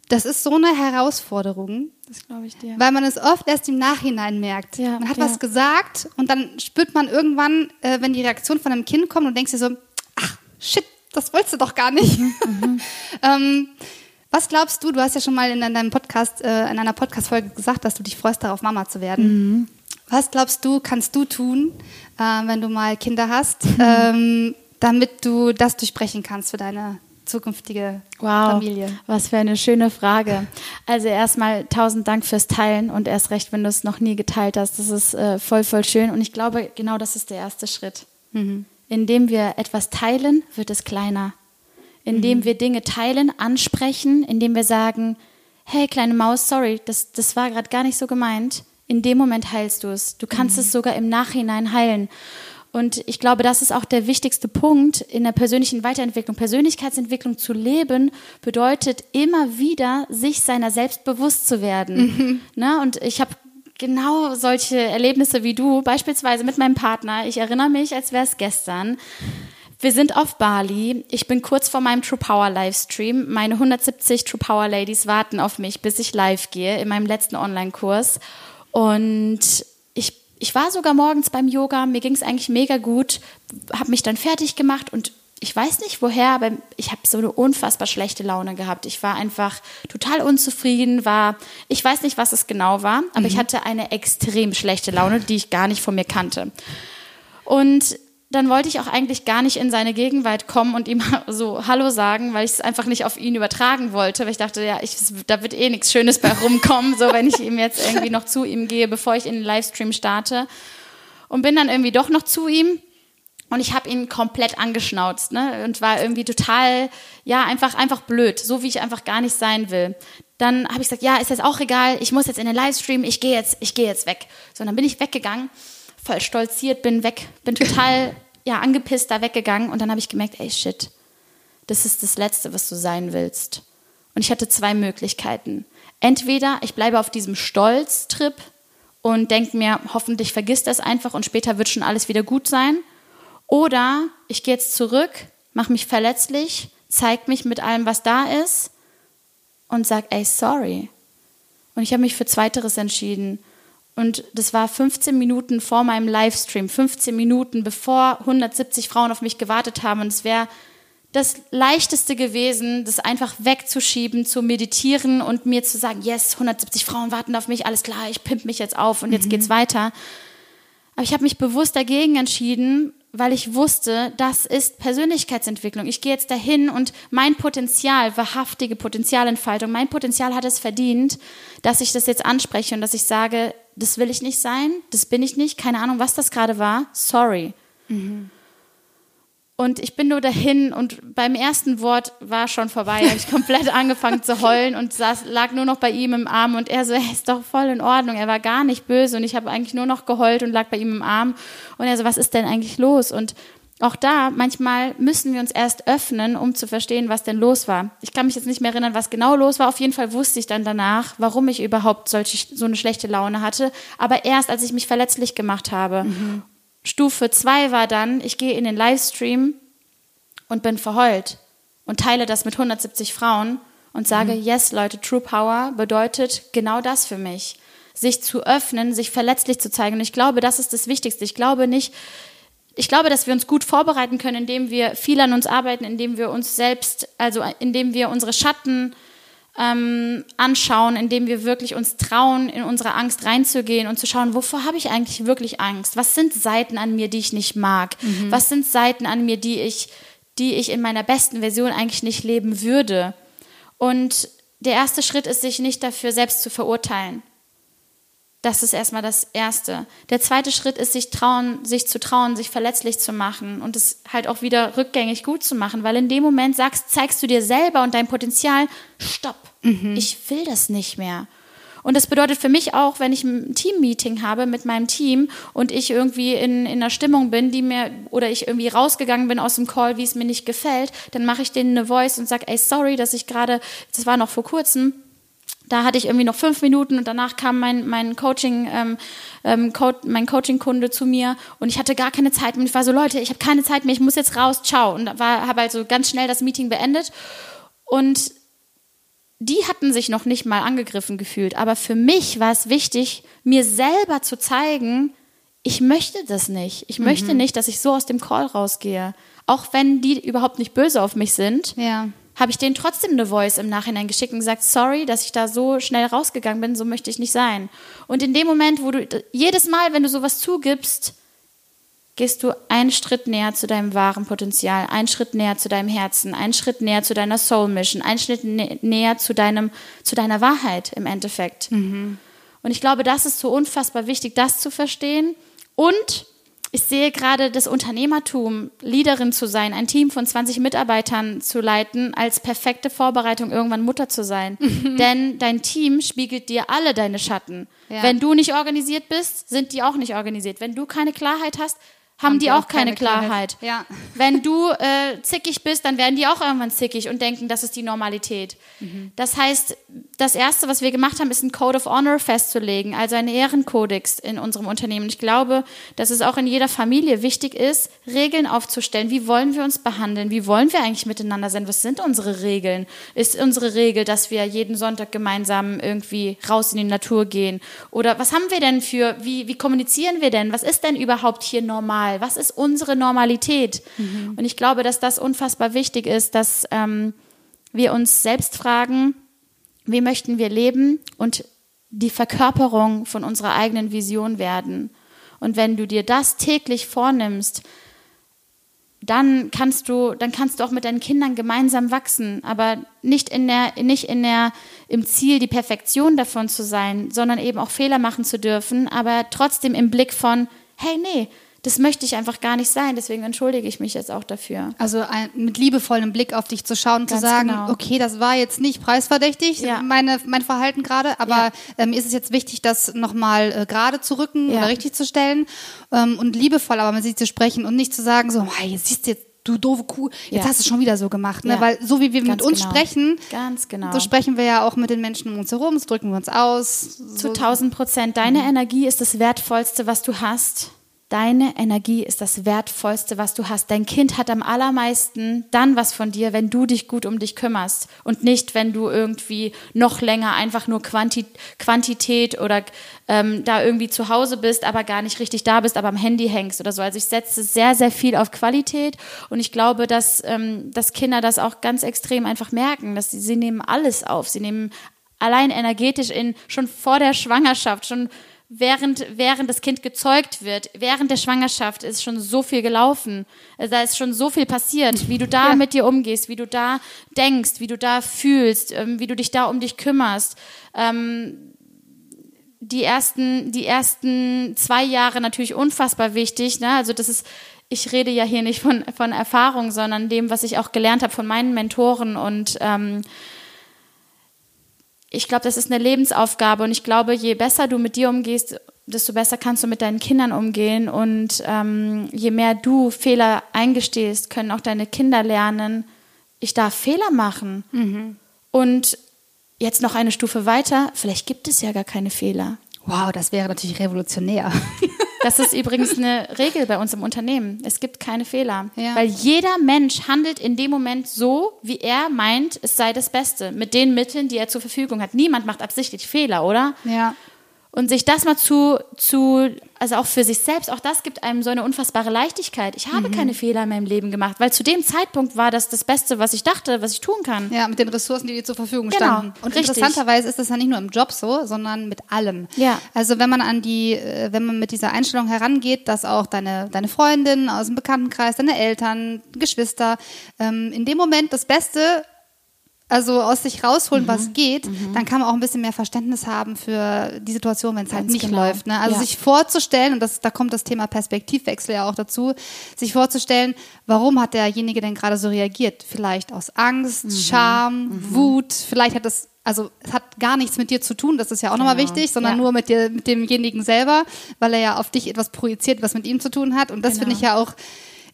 das ist so eine Herausforderung. Das glaube ich dir. Weil man es oft erst im Nachhinein merkt. Ja, man hat ja. was gesagt und dann spürt man irgendwann, äh, wenn die Reaktion von einem Kind kommt und denkst dir so, ach, shit, das wolltest du doch gar nicht. Mhm, [LAUGHS] mhm. ähm, was glaubst du, du hast ja schon mal in deinem Podcast, äh, in einer Podcast-Folge gesagt, dass du dich freust, darauf Mama zu werden. Mhm. Was glaubst du, kannst du tun, äh, wenn du mal Kinder hast, mhm. [LAUGHS] ähm, damit du das durchbrechen kannst für deine zukünftige wow, Familie? Was für eine schöne Frage. Also erstmal tausend Dank fürs Teilen und erst recht, wenn du es noch nie geteilt hast. Das ist äh, voll, voll schön. Und ich glaube, genau das ist der erste Schritt. Mhm. Indem wir etwas teilen, wird es kleiner. Indem mhm. wir Dinge teilen, ansprechen, indem wir sagen, hey kleine Maus, sorry, das, das war gerade gar nicht so gemeint. In dem Moment heilst du es. Du kannst mhm. es sogar im Nachhinein heilen. Und ich glaube, das ist auch der wichtigste Punkt in der persönlichen Weiterentwicklung. Persönlichkeitsentwicklung zu leben bedeutet immer wieder, sich seiner selbst bewusst zu werden. Mhm. Ne? Und ich habe genau solche Erlebnisse wie du, beispielsweise mit meinem Partner. Ich erinnere mich, als wäre es gestern. Wir sind auf Bali. Ich bin kurz vor meinem True Power Livestream. Meine 170 True Power Ladies warten auf mich, bis ich live gehe in meinem letzten Online-Kurs. Und ich ich war sogar morgens beim Yoga, mir ging es eigentlich mega gut, habe mich dann fertig gemacht und ich weiß nicht woher, aber ich habe so eine unfassbar schlechte Laune gehabt. Ich war einfach total unzufrieden, war, ich weiß nicht, was es genau war, aber mhm. ich hatte eine extrem schlechte Laune, die ich gar nicht von mir kannte. Und dann wollte ich auch eigentlich gar nicht in seine Gegenwart kommen und ihm [LAUGHS] so Hallo sagen, weil ich es einfach nicht auf ihn übertragen wollte, weil ich dachte, ja, ich, da wird eh nichts Schönes bei rumkommen, so wenn ich ihm jetzt irgendwie noch zu ihm gehe, bevor ich in den Livestream starte. Und bin dann irgendwie doch noch zu ihm und ich habe ihn komplett angeschnauzt ne? und war irgendwie total, ja, einfach, einfach blöd, so wie ich einfach gar nicht sein will. Dann habe ich gesagt, ja, ist jetzt auch egal, ich muss jetzt in den Livestream, ich gehe jetzt, ich gehe jetzt weg. So, und dann bin ich weggegangen voll stolziert, bin weg, bin total ja, angepisst da weggegangen und dann habe ich gemerkt, ey shit, das ist das Letzte, was du sein willst. Und ich hatte zwei Möglichkeiten. Entweder ich bleibe auf diesem Stolztrip und denke mir, hoffentlich vergisst das einfach und später wird schon alles wieder gut sein. Oder ich gehe jetzt zurück, mache mich verletzlich, zeige mich mit allem, was da ist und sage, ey, sorry. Und ich habe mich für Zweiteres entschieden. Und das war 15 Minuten vor meinem Livestream, 15 Minuten bevor 170 Frauen auf mich gewartet haben. Und es wäre das Leichteste gewesen, das einfach wegzuschieben, zu meditieren und mir zu sagen, yes, 170 Frauen warten auf mich, alles klar, ich pimp mich jetzt auf und jetzt mhm. geht's weiter. Aber ich habe mich bewusst dagegen entschieden, weil ich wusste, das ist Persönlichkeitsentwicklung. Ich gehe jetzt dahin und mein Potenzial, wahrhaftige Potenzialentfaltung, mein Potenzial hat es verdient, dass ich das jetzt anspreche und dass ich sage, das will ich nicht sein, das bin ich nicht, keine Ahnung, was das gerade war, sorry. Mhm. Und ich bin nur dahin und beim ersten Wort war schon vorbei, habe ich komplett [LAUGHS] angefangen zu heulen und saß, lag nur noch bei ihm im Arm und er so, er ist doch voll in Ordnung, er war gar nicht böse und ich habe eigentlich nur noch geheult und lag bei ihm im Arm und er so, was ist denn eigentlich los? Und auch da, manchmal müssen wir uns erst öffnen, um zu verstehen, was denn los war. Ich kann mich jetzt nicht mehr erinnern, was genau los war. Auf jeden Fall wusste ich dann danach, warum ich überhaupt solche, so eine schlechte Laune hatte. Aber erst, als ich mich verletzlich gemacht habe. Mhm. Stufe zwei war dann, ich gehe in den Livestream und bin verheult und teile das mit 170 Frauen und sage, mhm. yes, Leute, True Power bedeutet genau das für mich. Sich zu öffnen, sich verletzlich zu zeigen. Und ich glaube, das ist das Wichtigste. Ich glaube nicht, ich glaube, dass wir uns gut vorbereiten können, indem wir viel an uns arbeiten, indem wir uns selbst, also indem wir unsere Schatten ähm, anschauen, indem wir wirklich uns trauen, in unsere Angst reinzugehen und zu schauen, wovor habe ich eigentlich wirklich Angst? Was sind Seiten an mir, die ich nicht mag? Mhm. Was sind Seiten an mir, die ich, die ich in meiner besten Version eigentlich nicht leben würde? Und der erste Schritt ist, sich nicht dafür selbst zu verurteilen. Das ist erstmal das Erste. Der zweite Schritt ist, sich trauen, sich zu trauen, sich verletzlich zu machen und es halt auch wieder rückgängig gut zu machen, weil in dem Moment sagst, zeigst du dir selber und dein Potenzial, stopp, mhm. ich will das nicht mehr. Und das bedeutet für mich auch, wenn ich ein Team-Meeting habe mit meinem Team und ich irgendwie in, in einer Stimmung bin, die mir, oder ich irgendwie rausgegangen bin aus dem Call, wie es mir nicht gefällt, dann mache ich denen eine Voice und sage, ey, sorry, dass ich gerade, das war noch vor kurzem, da hatte ich irgendwie noch fünf Minuten und danach kam mein, mein Coaching, ähm, ähm, Co mein Coaching-Kunde zu mir und ich hatte gar keine Zeit mehr. Ich war so, Leute, ich habe keine Zeit mehr, ich muss jetzt raus, ciao. Und habe also ganz schnell das Meeting beendet. Und die hatten sich noch nicht mal angegriffen gefühlt. Aber für mich war es wichtig, mir selber zu zeigen, ich möchte das nicht. Ich mhm. möchte nicht, dass ich so aus dem Call rausgehe. Auch wenn die überhaupt nicht böse auf mich sind, ja. Habe ich denen trotzdem eine Voice im Nachhinein geschickt und gesagt, sorry, dass ich da so schnell rausgegangen bin, so möchte ich nicht sein. Und in dem Moment, wo du jedes Mal, wenn du sowas zugibst, gehst du einen Schritt näher zu deinem wahren Potenzial, einen Schritt näher zu deinem Herzen, einen Schritt näher zu deiner Soul Mission, einen Schritt nä näher zu deinem, zu deiner Wahrheit im Endeffekt. Mhm. Und ich glaube, das ist so unfassbar wichtig, das zu verstehen. Und ich sehe gerade das Unternehmertum, Leaderin zu sein, ein Team von 20 Mitarbeitern zu leiten, als perfekte Vorbereitung, irgendwann Mutter zu sein. Denn dein Team spiegelt dir alle deine Schatten. Ja. Wenn du nicht organisiert bist, sind die auch nicht organisiert. Wenn du keine Klarheit hast, haben, die, die auch, keine, keine Klarheit. Klarheit. Ja. [LAUGHS] Wenn du äh, zickig bist, dann werden die auch irgendwann zickig und denken, das ist die Normalität. Mhm. Das heißt, das Erste, was wir gemacht haben, ist ein Code of Honor festzulegen, also einen Ehrenkodex in unserem Unternehmen. Ich glaube, dass es auch in jeder Familie wichtig ist, Regeln aufzustellen. Wie wollen wir uns behandeln? Wie wollen wir eigentlich miteinander sein? Was sind unsere Regeln? Ist unsere Regel, dass wir jeden Sonntag gemeinsam irgendwie raus in die Natur gehen? Oder was haben wir denn für, wie, wie kommunizieren wir denn? Was ist denn überhaupt hier normal? Normal? Was ist unsere Normalität? Mhm. Und ich glaube, dass das unfassbar wichtig ist, dass ähm, wir uns selbst fragen, wie möchten wir leben und die Verkörperung von unserer eigenen Vision werden. Und wenn du dir das täglich vornimmst, dann kannst du, dann kannst du auch mit deinen Kindern gemeinsam wachsen, aber nicht in der, nicht in der, im Ziel, die Perfektion davon zu sein, sondern eben auch Fehler machen zu dürfen, aber trotzdem im Blick von, hey, nee, das möchte ich einfach gar nicht sein. Deswegen entschuldige ich mich jetzt auch dafür. Also ein, mit liebevollem Blick auf dich zu schauen, Ganz zu sagen, genau. okay, das war jetzt nicht preisverdächtig, ja. meine, mein Verhalten gerade, aber ja. ähm, ist es jetzt wichtig, das nochmal äh, gerade zu rücken ja. oder richtig zu stellen ähm, und liebevoll aber mit sich zu sprechen und nicht zu sagen, so, hey, siehst du jetzt du doofe Kuh, jetzt ja. hast du schon wieder so gemacht. Ne? Ja. Weil so wie wir Ganz mit uns genau. sprechen, Ganz genau. so sprechen wir ja auch mit den Menschen um uns herum, so drücken wir uns aus. Zu so. 1000 Prozent. Deine mhm. Energie ist das Wertvollste, was du hast. Deine Energie ist das Wertvollste, was du hast. Dein Kind hat am allermeisten dann was von dir, wenn du dich gut um dich kümmerst und nicht, wenn du irgendwie noch länger einfach nur Quanti Quantität oder ähm, da irgendwie zu Hause bist, aber gar nicht richtig da bist, aber am Handy hängst oder so. Also ich setze sehr, sehr viel auf Qualität und ich glaube, dass, ähm, dass Kinder das auch ganz extrem einfach merken, dass sie, sie nehmen alles auf. Sie nehmen allein energetisch in schon vor der Schwangerschaft, schon während, während das Kind gezeugt wird, während der Schwangerschaft ist schon so viel gelaufen. Also da ist schon so viel passiert, wie du da ja. mit dir umgehst, wie du da denkst, wie du da fühlst, ähm, wie du dich da um dich kümmerst. Ähm, die ersten, die ersten zwei Jahre natürlich unfassbar wichtig. Ne? Also das ist, ich rede ja hier nicht von, von Erfahrung, sondern dem, was ich auch gelernt habe von meinen Mentoren und ähm, ich glaube, das ist eine Lebensaufgabe und ich glaube, je besser du mit dir umgehst, desto besser kannst du mit deinen Kindern umgehen und ähm, je mehr du Fehler eingestehst, können auch deine Kinder lernen, ich darf Fehler machen. Mhm. Und jetzt noch eine Stufe weiter, vielleicht gibt es ja gar keine Fehler. Wow, das wäre natürlich revolutionär. [LAUGHS] Das ist übrigens eine Regel bei uns im Unternehmen. Es gibt keine Fehler. Ja. Weil jeder Mensch handelt in dem Moment so, wie er meint, es sei das Beste, mit den Mitteln, die er zur Verfügung hat. Niemand macht absichtlich Fehler, oder? Ja. Und sich das mal zu, zu, also auch für sich selbst, auch das gibt einem so eine unfassbare Leichtigkeit. Ich habe mhm. keine Fehler in meinem Leben gemacht, weil zu dem Zeitpunkt war das das Beste, was ich dachte, was ich tun kann. Ja, mit den Ressourcen, die dir zur Verfügung genau. standen. Und Richtig. interessanterweise ist das ja nicht nur im Job so, sondern mit allem. Ja. Also wenn man an die, äh, wenn man mit dieser Einstellung herangeht, dass auch deine, deine Freundin aus dem Bekanntenkreis, deine Eltern, Geschwister, ähm, in dem Moment das Beste also aus sich rausholen, mhm. was geht, mhm. dann kann man auch ein bisschen mehr Verständnis haben für die Situation, wenn es halt nicht genau. läuft. Ne? Also ja. sich vorzustellen, und das, da kommt das Thema Perspektivwechsel ja auch dazu, sich vorzustellen, warum hat derjenige denn gerade so reagiert? Vielleicht aus Angst, mhm. Scham, mhm. Wut, vielleicht hat es also es hat gar nichts mit dir zu tun, das ist ja auch genau. nochmal wichtig, sondern ja. nur mit dir, mit demjenigen selber, weil er ja auf dich etwas projiziert, was mit ihm zu tun hat. Und das genau. finde ich ja auch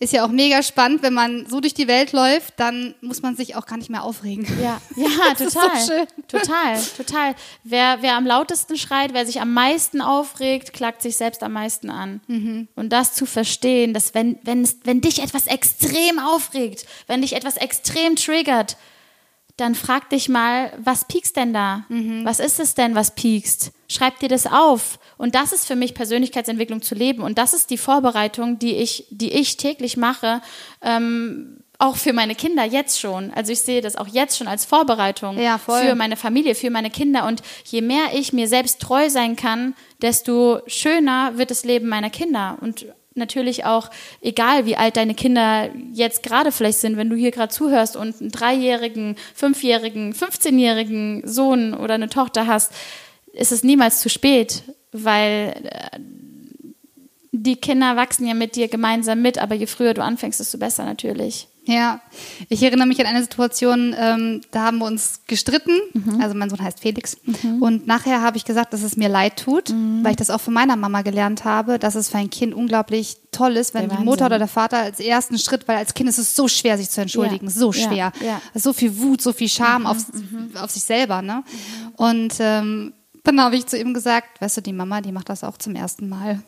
ist ja auch mega spannend, wenn man so durch die Welt läuft, dann muss man sich auch gar nicht mehr aufregen. Ja, [LAUGHS] ja, total. So total, total. Wer, wer am lautesten schreit, wer sich am meisten aufregt, klagt sich selbst am meisten an. Mhm. Und das zu verstehen, dass wenn, wenn, wenn dich etwas extrem aufregt, wenn dich etwas extrem triggert, dann frag dich mal, was piekst denn da? Mhm. Was ist es denn, was piekst? Schreib dir das auf. Und das ist für mich Persönlichkeitsentwicklung zu leben. Und das ist die Vorbereitung, die ich, die ich täglich mache, ähm, auch für meine Kinder jetzt schon. Also ich sehe das auch jetzt schon als Vorbereitung ja, für meine Familie, für meine Kinder. Und je mehr ich mir selbst treu sein kann, desto schöner wird das Leben meiner Kinder. Und natürlich auch, egal wie alt deine Kinder jetzt gerade vielleicht sind, wenn du hier gerade zuhörst und einen dreijährigen, fünfjährigen, 15-jährigen Sohn oder eine Tochter hast, ist es niemals zu spät, weil äh, die Kinder wachsen ja mit dir gemeinsam mit, aber je früher du anfängst, desto besser natürlich. Ja, ich erinnere mich an eine Situation, ähm, da haben wir uns gestritten. Mhm. Also mein Sohn heißt Felix. Mhm. Und nachher habe ich gesagt, dass es mir leid tut, mhm. weil ich das auch von meiner Mama gelernt habe, dass es für ein Kind unglaublich toll ist, wenn die Mutter oder der Vater als ersten Schritt, weil als Kind ist es so schwer, sich zu entschuldigen, ja. so schwer. Ja. Ja. So viel Wut, so viel Scham mhm. auf, mhm. auf sich selber. Ne? Mhm. Und ähm, dann habe ich zu ihm gesagt, weißt du, die Mama, die macht das auch zum ersten Mal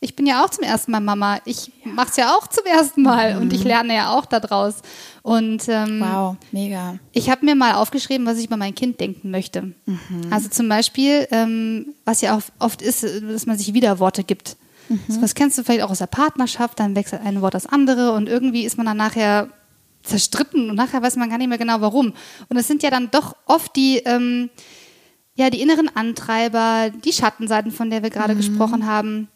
ich bin ja auch zum ersten Mal Mama. Ich ja. mache es ja auch zum ersten Mal mhm. und ich lerne ja auch daraus. Und ähm, wow, mega. Ich habe mir mal aufgeschrieben, was ich über mein Kind denken möchte. Mhm. Also zum Beispiel, ähm, was ja auch oft ist, dass man sich Widerworte gibt. Mhm. So, was kennst du vielleicht auch aus der Partnerschaft? Dann wechselt ein Wort das andere und irgendwie ist man dann nachher zerstritten und nachher weiß man gar nicht mehr genau warum. Und es sind ja dann doch oft die ähm, ja die inneren Antreiber, die Schattenseiten, von der wir gerade mhm. gesprochen haben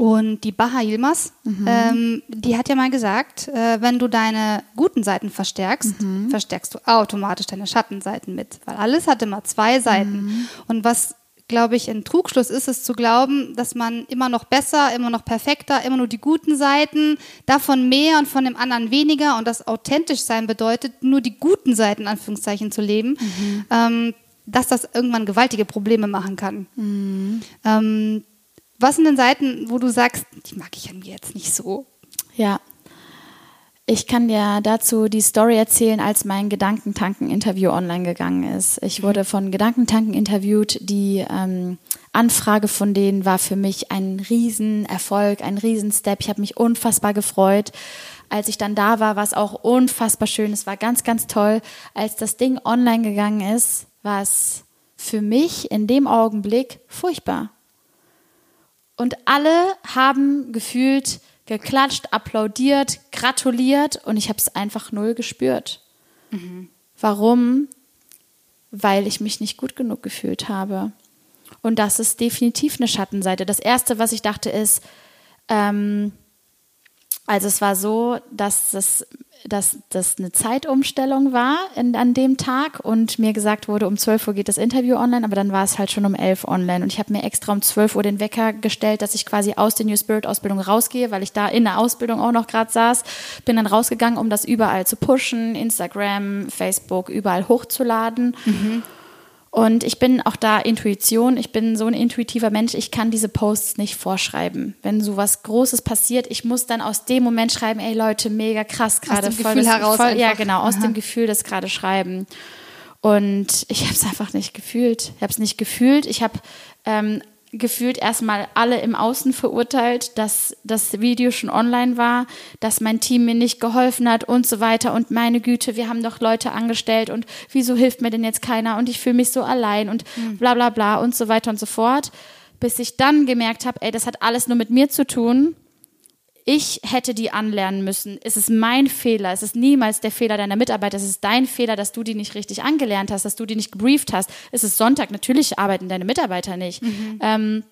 und die Baha Yilmaz, mhm. ähm, die hat ja mal gesagt, äh, wenn du deine guten Seiten verstärkst, mhm. verstärkst du automatisch deine Schattenseiten mit, weil alles hat immer zwei Seiten. Mhm. Und was, glaube ich, ein Trugschluss ist, ist zu glauben, dass man immer noch besser, immer noch perfekter, immer nur die guten Seiten, davon mehr und von dem anderen weniger und das authentisch sein bedeutet, nur die guten Seiten, Anführungszeichen, zu leben. Mhm. Ähm, dass das irgendwann gewaltige Probleme machen kann. Mhm. Ähm, was sind denn Seiten, wo du sagst, die mag ich an mir jetzt nicht so? Ja. Ich kann dir dazu die Story erzählen, als mein Gedankentanken-Interview online gegangen ist. Ich mhm. wurde von Gedankentanken interviewt. Die ähm, Anfrage von denen war für mich ein Riesenerfolg, ein Riesenstep. Ich habe mich unfassbar gefreut. Als ich dann da war, war es auch unfassbar schön. Es war ganz, ganz toll. Als das Ding online gegangen ist, war es für mich in dem Augenblick furchtbar. Und alle haben gefühlt geklatscht, applaudiert, gratuliert und ich habe es einfach null gespürt. Mhm. Warum? Weil ich mich nicht gut genug gefühlt habe. Und das ist definitiv eine Schattenseite. Das Erste, was ich dachte, ist, ähm, also es war so, dass das dass das eine Zeitumstellung war in, an dem Tag und mir gesagt wurde, um 12 Uhr geht das Interview online, aber dann war es halt schon um 11 online und ich habe mir extra um 12 Uhr den Wecker gestellt, dass ich quasi aus der New Spirit Ausbildung rausgehe, weil ich da in der Ausbildung auch noch gerade saß, bin dann rausgegangen, um das überall zu pushen, Instagram, Facebook, überall hochzuladen. Mhm. Und ich bin auch da Intuition. Ich bin so ein intuitiver Mensch. Ich kann diese Posts nicht vorschreiben. Wenn so was Großes passiert, ich muss dann aus dem Moment schreiben, ey Leute, mega krass gerade. Aus dem Gefühl heraus. Voll, ja, genau, aus Aha. dem Gefühl das gerade schreiben. Und ich habe es einfach nicht gefühlt. Ich habe es nicht gefühlt. Ich habe ähm, gefühlt erstmal alle im Außen verurteilt, dass das Video schon online war, dass mein Team mir nicht geholfen hat und so weiter. Und meine Güte, wir haben doch Leute angestellt und wieso hilft mir denn jetzt keiner und ich fühle mich so allein und hm. bla bla bla und so weiter und so fort. Bis ich dann gemerkt habe, ey, das hat alles nur mit mir zu tun ich hätte die anlernen müssen. Es ist mein Fehler. Es ist niemals der Fehler deiner Mitarbeiter. Es ist dein Fehler, dass du die nicht richtig angelernt hast, dass du die nicht gebrieft hast. Es ist Sonntag. Natürlich arbeiten deine Mitarbeiter nicht. Mhm. Ähm,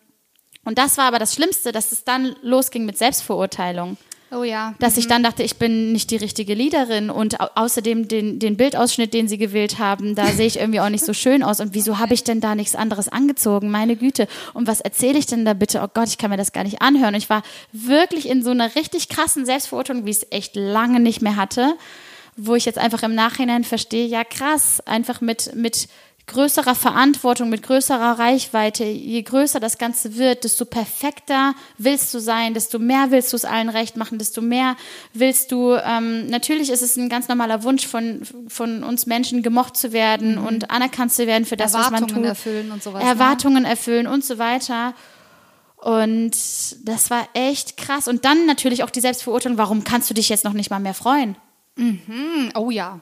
und das war aber das Schlimmste, dass es dann losging mit Selbstverurteilung. Oh ja. Dass mhm. ich dann dachte, ich bin nicht die richtige Leaderin und außerdem den, den Bildausschnitt, den sie gewählt haben, da sehe ich irgendwie auch nicht so schön aus. Und wieso habe ich denn da nichts anderes angezogen? Meine Güte. Und was erzähle ich denn da bitte? Oh Gott, ich kann mir das gar nicht anhören. Und ich war wirklich in so einer richtig krassen Selbstverurteilung, wie ich es echt lange nicht mehr hatte, wo ich jetzt einfach im Nachhinein verstehe, ja krass, einfach mit, mit größerer Verantwortung, mit größerer Reichweite, je größer das Ganze wird, desto perfekter willst du sein, desto mehr willst du es allen recht machen, desto mehr willst du, ähm, natürlich ist es ein ganz normaler Wunsch von, von uns Menschen, gemocht zu werden mhm. und anerkannt zu werden für das, was man tut. erfüllen und sowas. Ne? Erwartungen ne? erfüllen und so weiter. Und das war echt krass. Und dann natürlich auch die Selbstverurteilung, warum kannst du dich jetzt noch nicht mal mehr freuen? Mhm. Oh ja.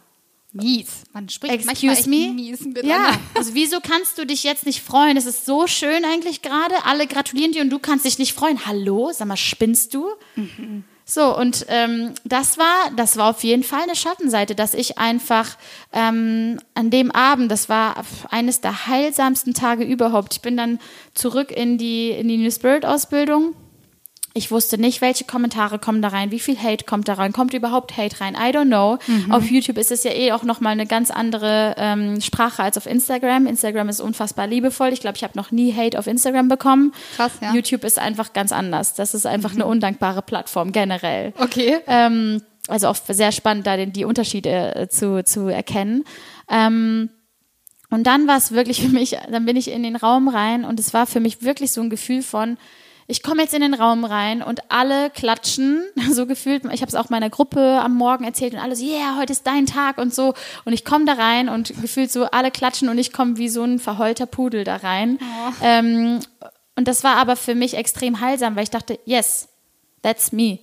Mies. Man spricht Excuse manchmal me? mies miteinander. Ja, also wieso kannst du dich jetzt nicht freuen? Es ist so schön eigentlich gerade. Alle gratulieren dir und du kannst dich nicht freuen. Hallo, sag mal, spinnst du? Mhm. So, und ähm, das war, das war auf jeden Fall eine Schattenseite, dass ich einfach ähm, an dem Abend, das war eines der heilsamsten Tage überhaupt. Ich bin dann zurück in die, in die New Spirit-Ausbildung ich wusste nicht, welche Kommentare kommen da rein, wie viel Hate kommt da rein, kommt überhaupt Hate rein. I don't know. Mhm. Auf YouTube ist es ja eh auch nochmal eine ganz andere ähm, Sprache als auf Instagram. Instagram ist unfassbar liebevoll. Ich glaube, ich habe noch nie Hate auf Instagram bekommen. Krass, ja. YouTube ist einfach ganz anders. Das ist einfach mhm. eine undankbare Plattform generell. Okay. Ähm, also auch sehr spannend, da den, die Unterschiede äh, zu, zu erkennen. Ähm, und dann war es wirklich für mich, dann bin ich in den Raum rein und es war für mich wirklich so ein Gefühl von, ich komme jetzt in den Raum rein und alle klatschen, [LAUGHS] so gefühlt. Ich habe es auch meiner Gruppe am Morgen erzählt und alle so, yeah, heute ist dein Tag und so. Und ich komme da rein und gefühlt so alle klatschen und ich komme wie so ein verheulter Pudel da rein. Oh. Ähm, und das war aber für mich extrem heilsam, weil ich dachte, yes, that's me.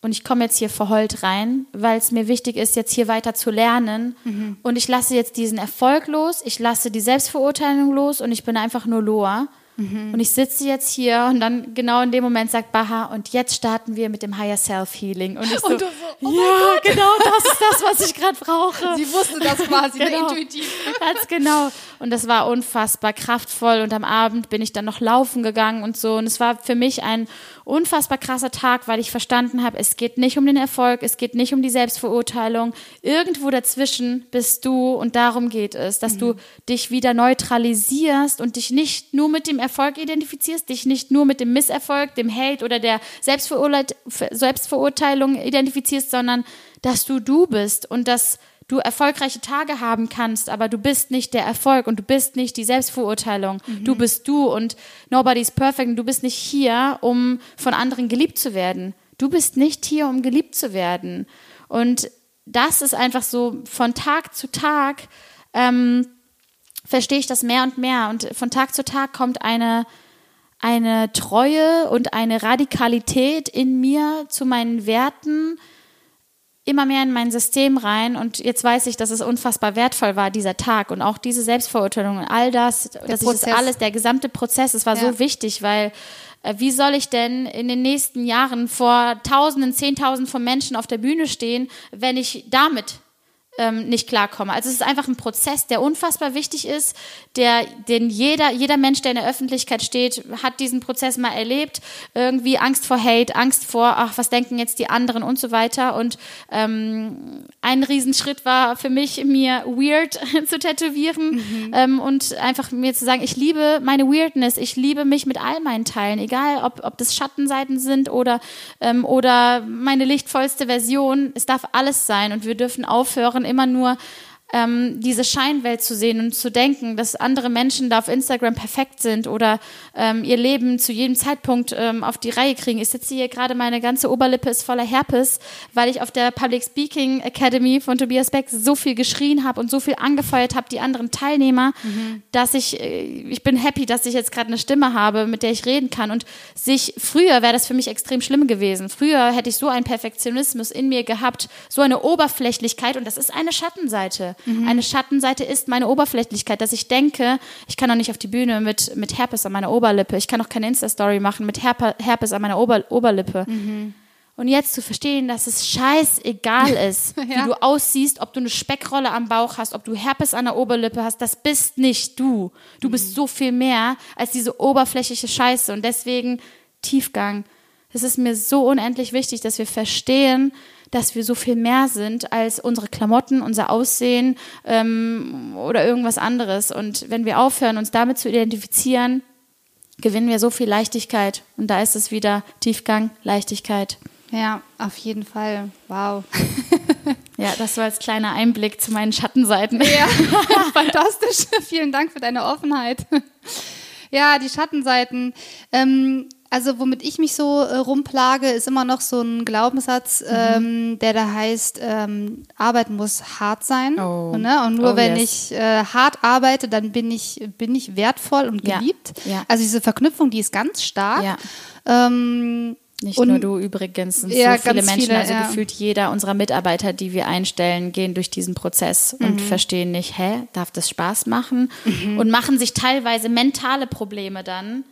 Und ich komme jetzt hier verheult rein, weil es mir wichtig ist, jetzt hier weiter zu lernen. Mhm. Und ich lasse jetzt diesen Erfolg los, ich lasse die Selbstverurteilung los und ich bin einfach nur Loa. Mhm. Und ich sitze jetzt hier und dann genau in dem Moment sagt Baha, und jetzt starten wir mit dem Higher Self Healing. Und ich so, und so oh ja, genau, das ist das, was ich gerade brauche. Sie wusste das quasi, [LAUGHS] genau. intuitiv. Ganz genau. Und das war unfassbar kraftvoll. Und am Abend bin ich dann noch laufen gegangen und so. Und es war für mich ein unfassbar krasser Tag, weil ich verstanden habe, es geht nicht um den Erfolg, es geht nicht um die Selbstverurteilung. Irgendwo dazwischen bist du und darum geht es, dass mhm. du dich wieder neutralisierst und dich nicht nur mit dem Erfolg identifizierst, dich nicht nur mit dem Misserfolg, dem Hate oder der Selbstverurteilung identifizierst, sondern dass du du bist und dass du erfolgreiche Tage haben kannst, aber du bist nicht der Erfolg und du bist nicht die Selbstverurteilung. Mhm. Du bist du und nobody's perfect und du bist nicht hier, um von anderen geliebt zu werden. Du bist nicht hier, um geliebt zu werden. Und das ist einfach so von Tag zu Tag ähm, verstehe ich das mehr und mehr. Und von Tag zu Tag kommt eine, eine Treue und eine Radikalität in mir zu meinen Werten, immer mehr in mein System rein und jetzt weiß ich, dass es unfassbar wertvoll war, dieser Tag und auch diese Selbstverurteilung und all das, der dass Prozess. ich das alles, der gesamte Prozess, es war ja. so wichtig, weil äh, wie soll ich denn in den nächsten Jahren vor Tausenden, Zehntausenden von Menschen auf der Bühne stehen, wenn ich damit ähm, nicht klarkomme. Also es ist einfach ein Prozess, der unfassbar wichtig ist, der, den jeder, jeder Mensch, der in der Öffentlichkeit steht, hat diesen Prozess mal erlebt. Irgendwie Angst vor Hate, Angst vor, ach, was denken jetzt die anderen und so weiter. Und ähm, ein Riesenschritt war für mich, mir weird [LAUGHS] zu tätowieren mhm. ähm, und einfach mir zu sagen, ich liebe meine Weirdness, ich liebe mich mit all meinen Teilen, egal ob, ob das Schattenseiten sind oder, ähm, oder meine lichtvollste Version. Es darf alles sein und wir dürfen aufhören, immer nur ähm, diese Scheinwelt zu sehen und zu denken, dass andere Menschen da auf Instagram perfekt sind oder ähm, ihr Leben zu jedem Zeitpunkt ähm, auf die Reihe kriegen. Ich sitze hier gerade, meine ganze Oberlippe ist voller Herpes, weil ich auf der Public Speaking Academy von Tobias Beck so viel geschrien habe und so viel angefeuert habe, die anderen Teilnehmer, mhm. dass ich, äh, ich bin happy, dass ich jetzt gerade eine Stimme habe, mit der ich reden kann. Und sich, früher wäre das für mich extrem schlimm gewesen. Früher hätte ich so einen Perfektionismus in mir gehabt, so eine Oberflächlichkeit und das ist eine Schattenseite. Mhm. Eine Schattenseite ist meine Oberflächlichkeit, dass ich denke, ich kann doch nicht auf die Bühne mit, mit Herpes an meiner Oberlippe, ich kann auch keine Insta-Story machen mit Herpe, Herpes an meiner Ober, Oberlippe. Mhm. Und jetzt zu verstehen, dass es scheißegal [LAUGHS] ist, ja. wie du aussiehst, ob du eine Speckrolle am Bauch hast, ob du Herpes an der Oberlippe hast, das bist nicht du. Du mhm. bist so viel mehr als diese oberflächliche Scheiße. Und deswegen Tiefgang. Es ist mir so unendlich wichtig, dass wir verstehen, dass wir so viel mehr sind als unsere Klamotten, unser Aussehen ähm, oder irgendwas anderes. Und wenn wir aufhören, uns damit zu identifizieren, gewinnen wir so viel Leichtigkeit. Und da ist es wieder Tiefgang, Leichtigkeit. Ja, auf jeden Fall. Wow. [LAUGHS] [LAUGHS] ja, das war als kleiner Einblick zu meinen Schattenseiten. Ja, [LAUGHS] fantastisch. Vielen Dank für deine Offenheit. Ja, die Schattenseiten. Ähm, also womit ich mich so äh, rumplage, ist immer noch so ein Glaubenssatz, mhm. ähm, der da heißt, ähm, Arbeit muss hart sein. Oh. Ne? Und nur oh, wenn yes. ich äh, hart arbeite, dann bin ich, bin ich wertvoll und geliebt. Ja. Ja. Also diese Verknüpfung, die ist ganz stark. Ja. Ähm, Nicht und, nur du übrigens, sind ja, so viele Menschen, viele, also ja. gefühlt jeder unserer Mitarbeiter, die wir einstellen, gehen durch diesen Prozess mhm. und verstehen nicht, hä, darf das Spaß machen? Mhm. Und machen sich teilweise mentale Probleme dann,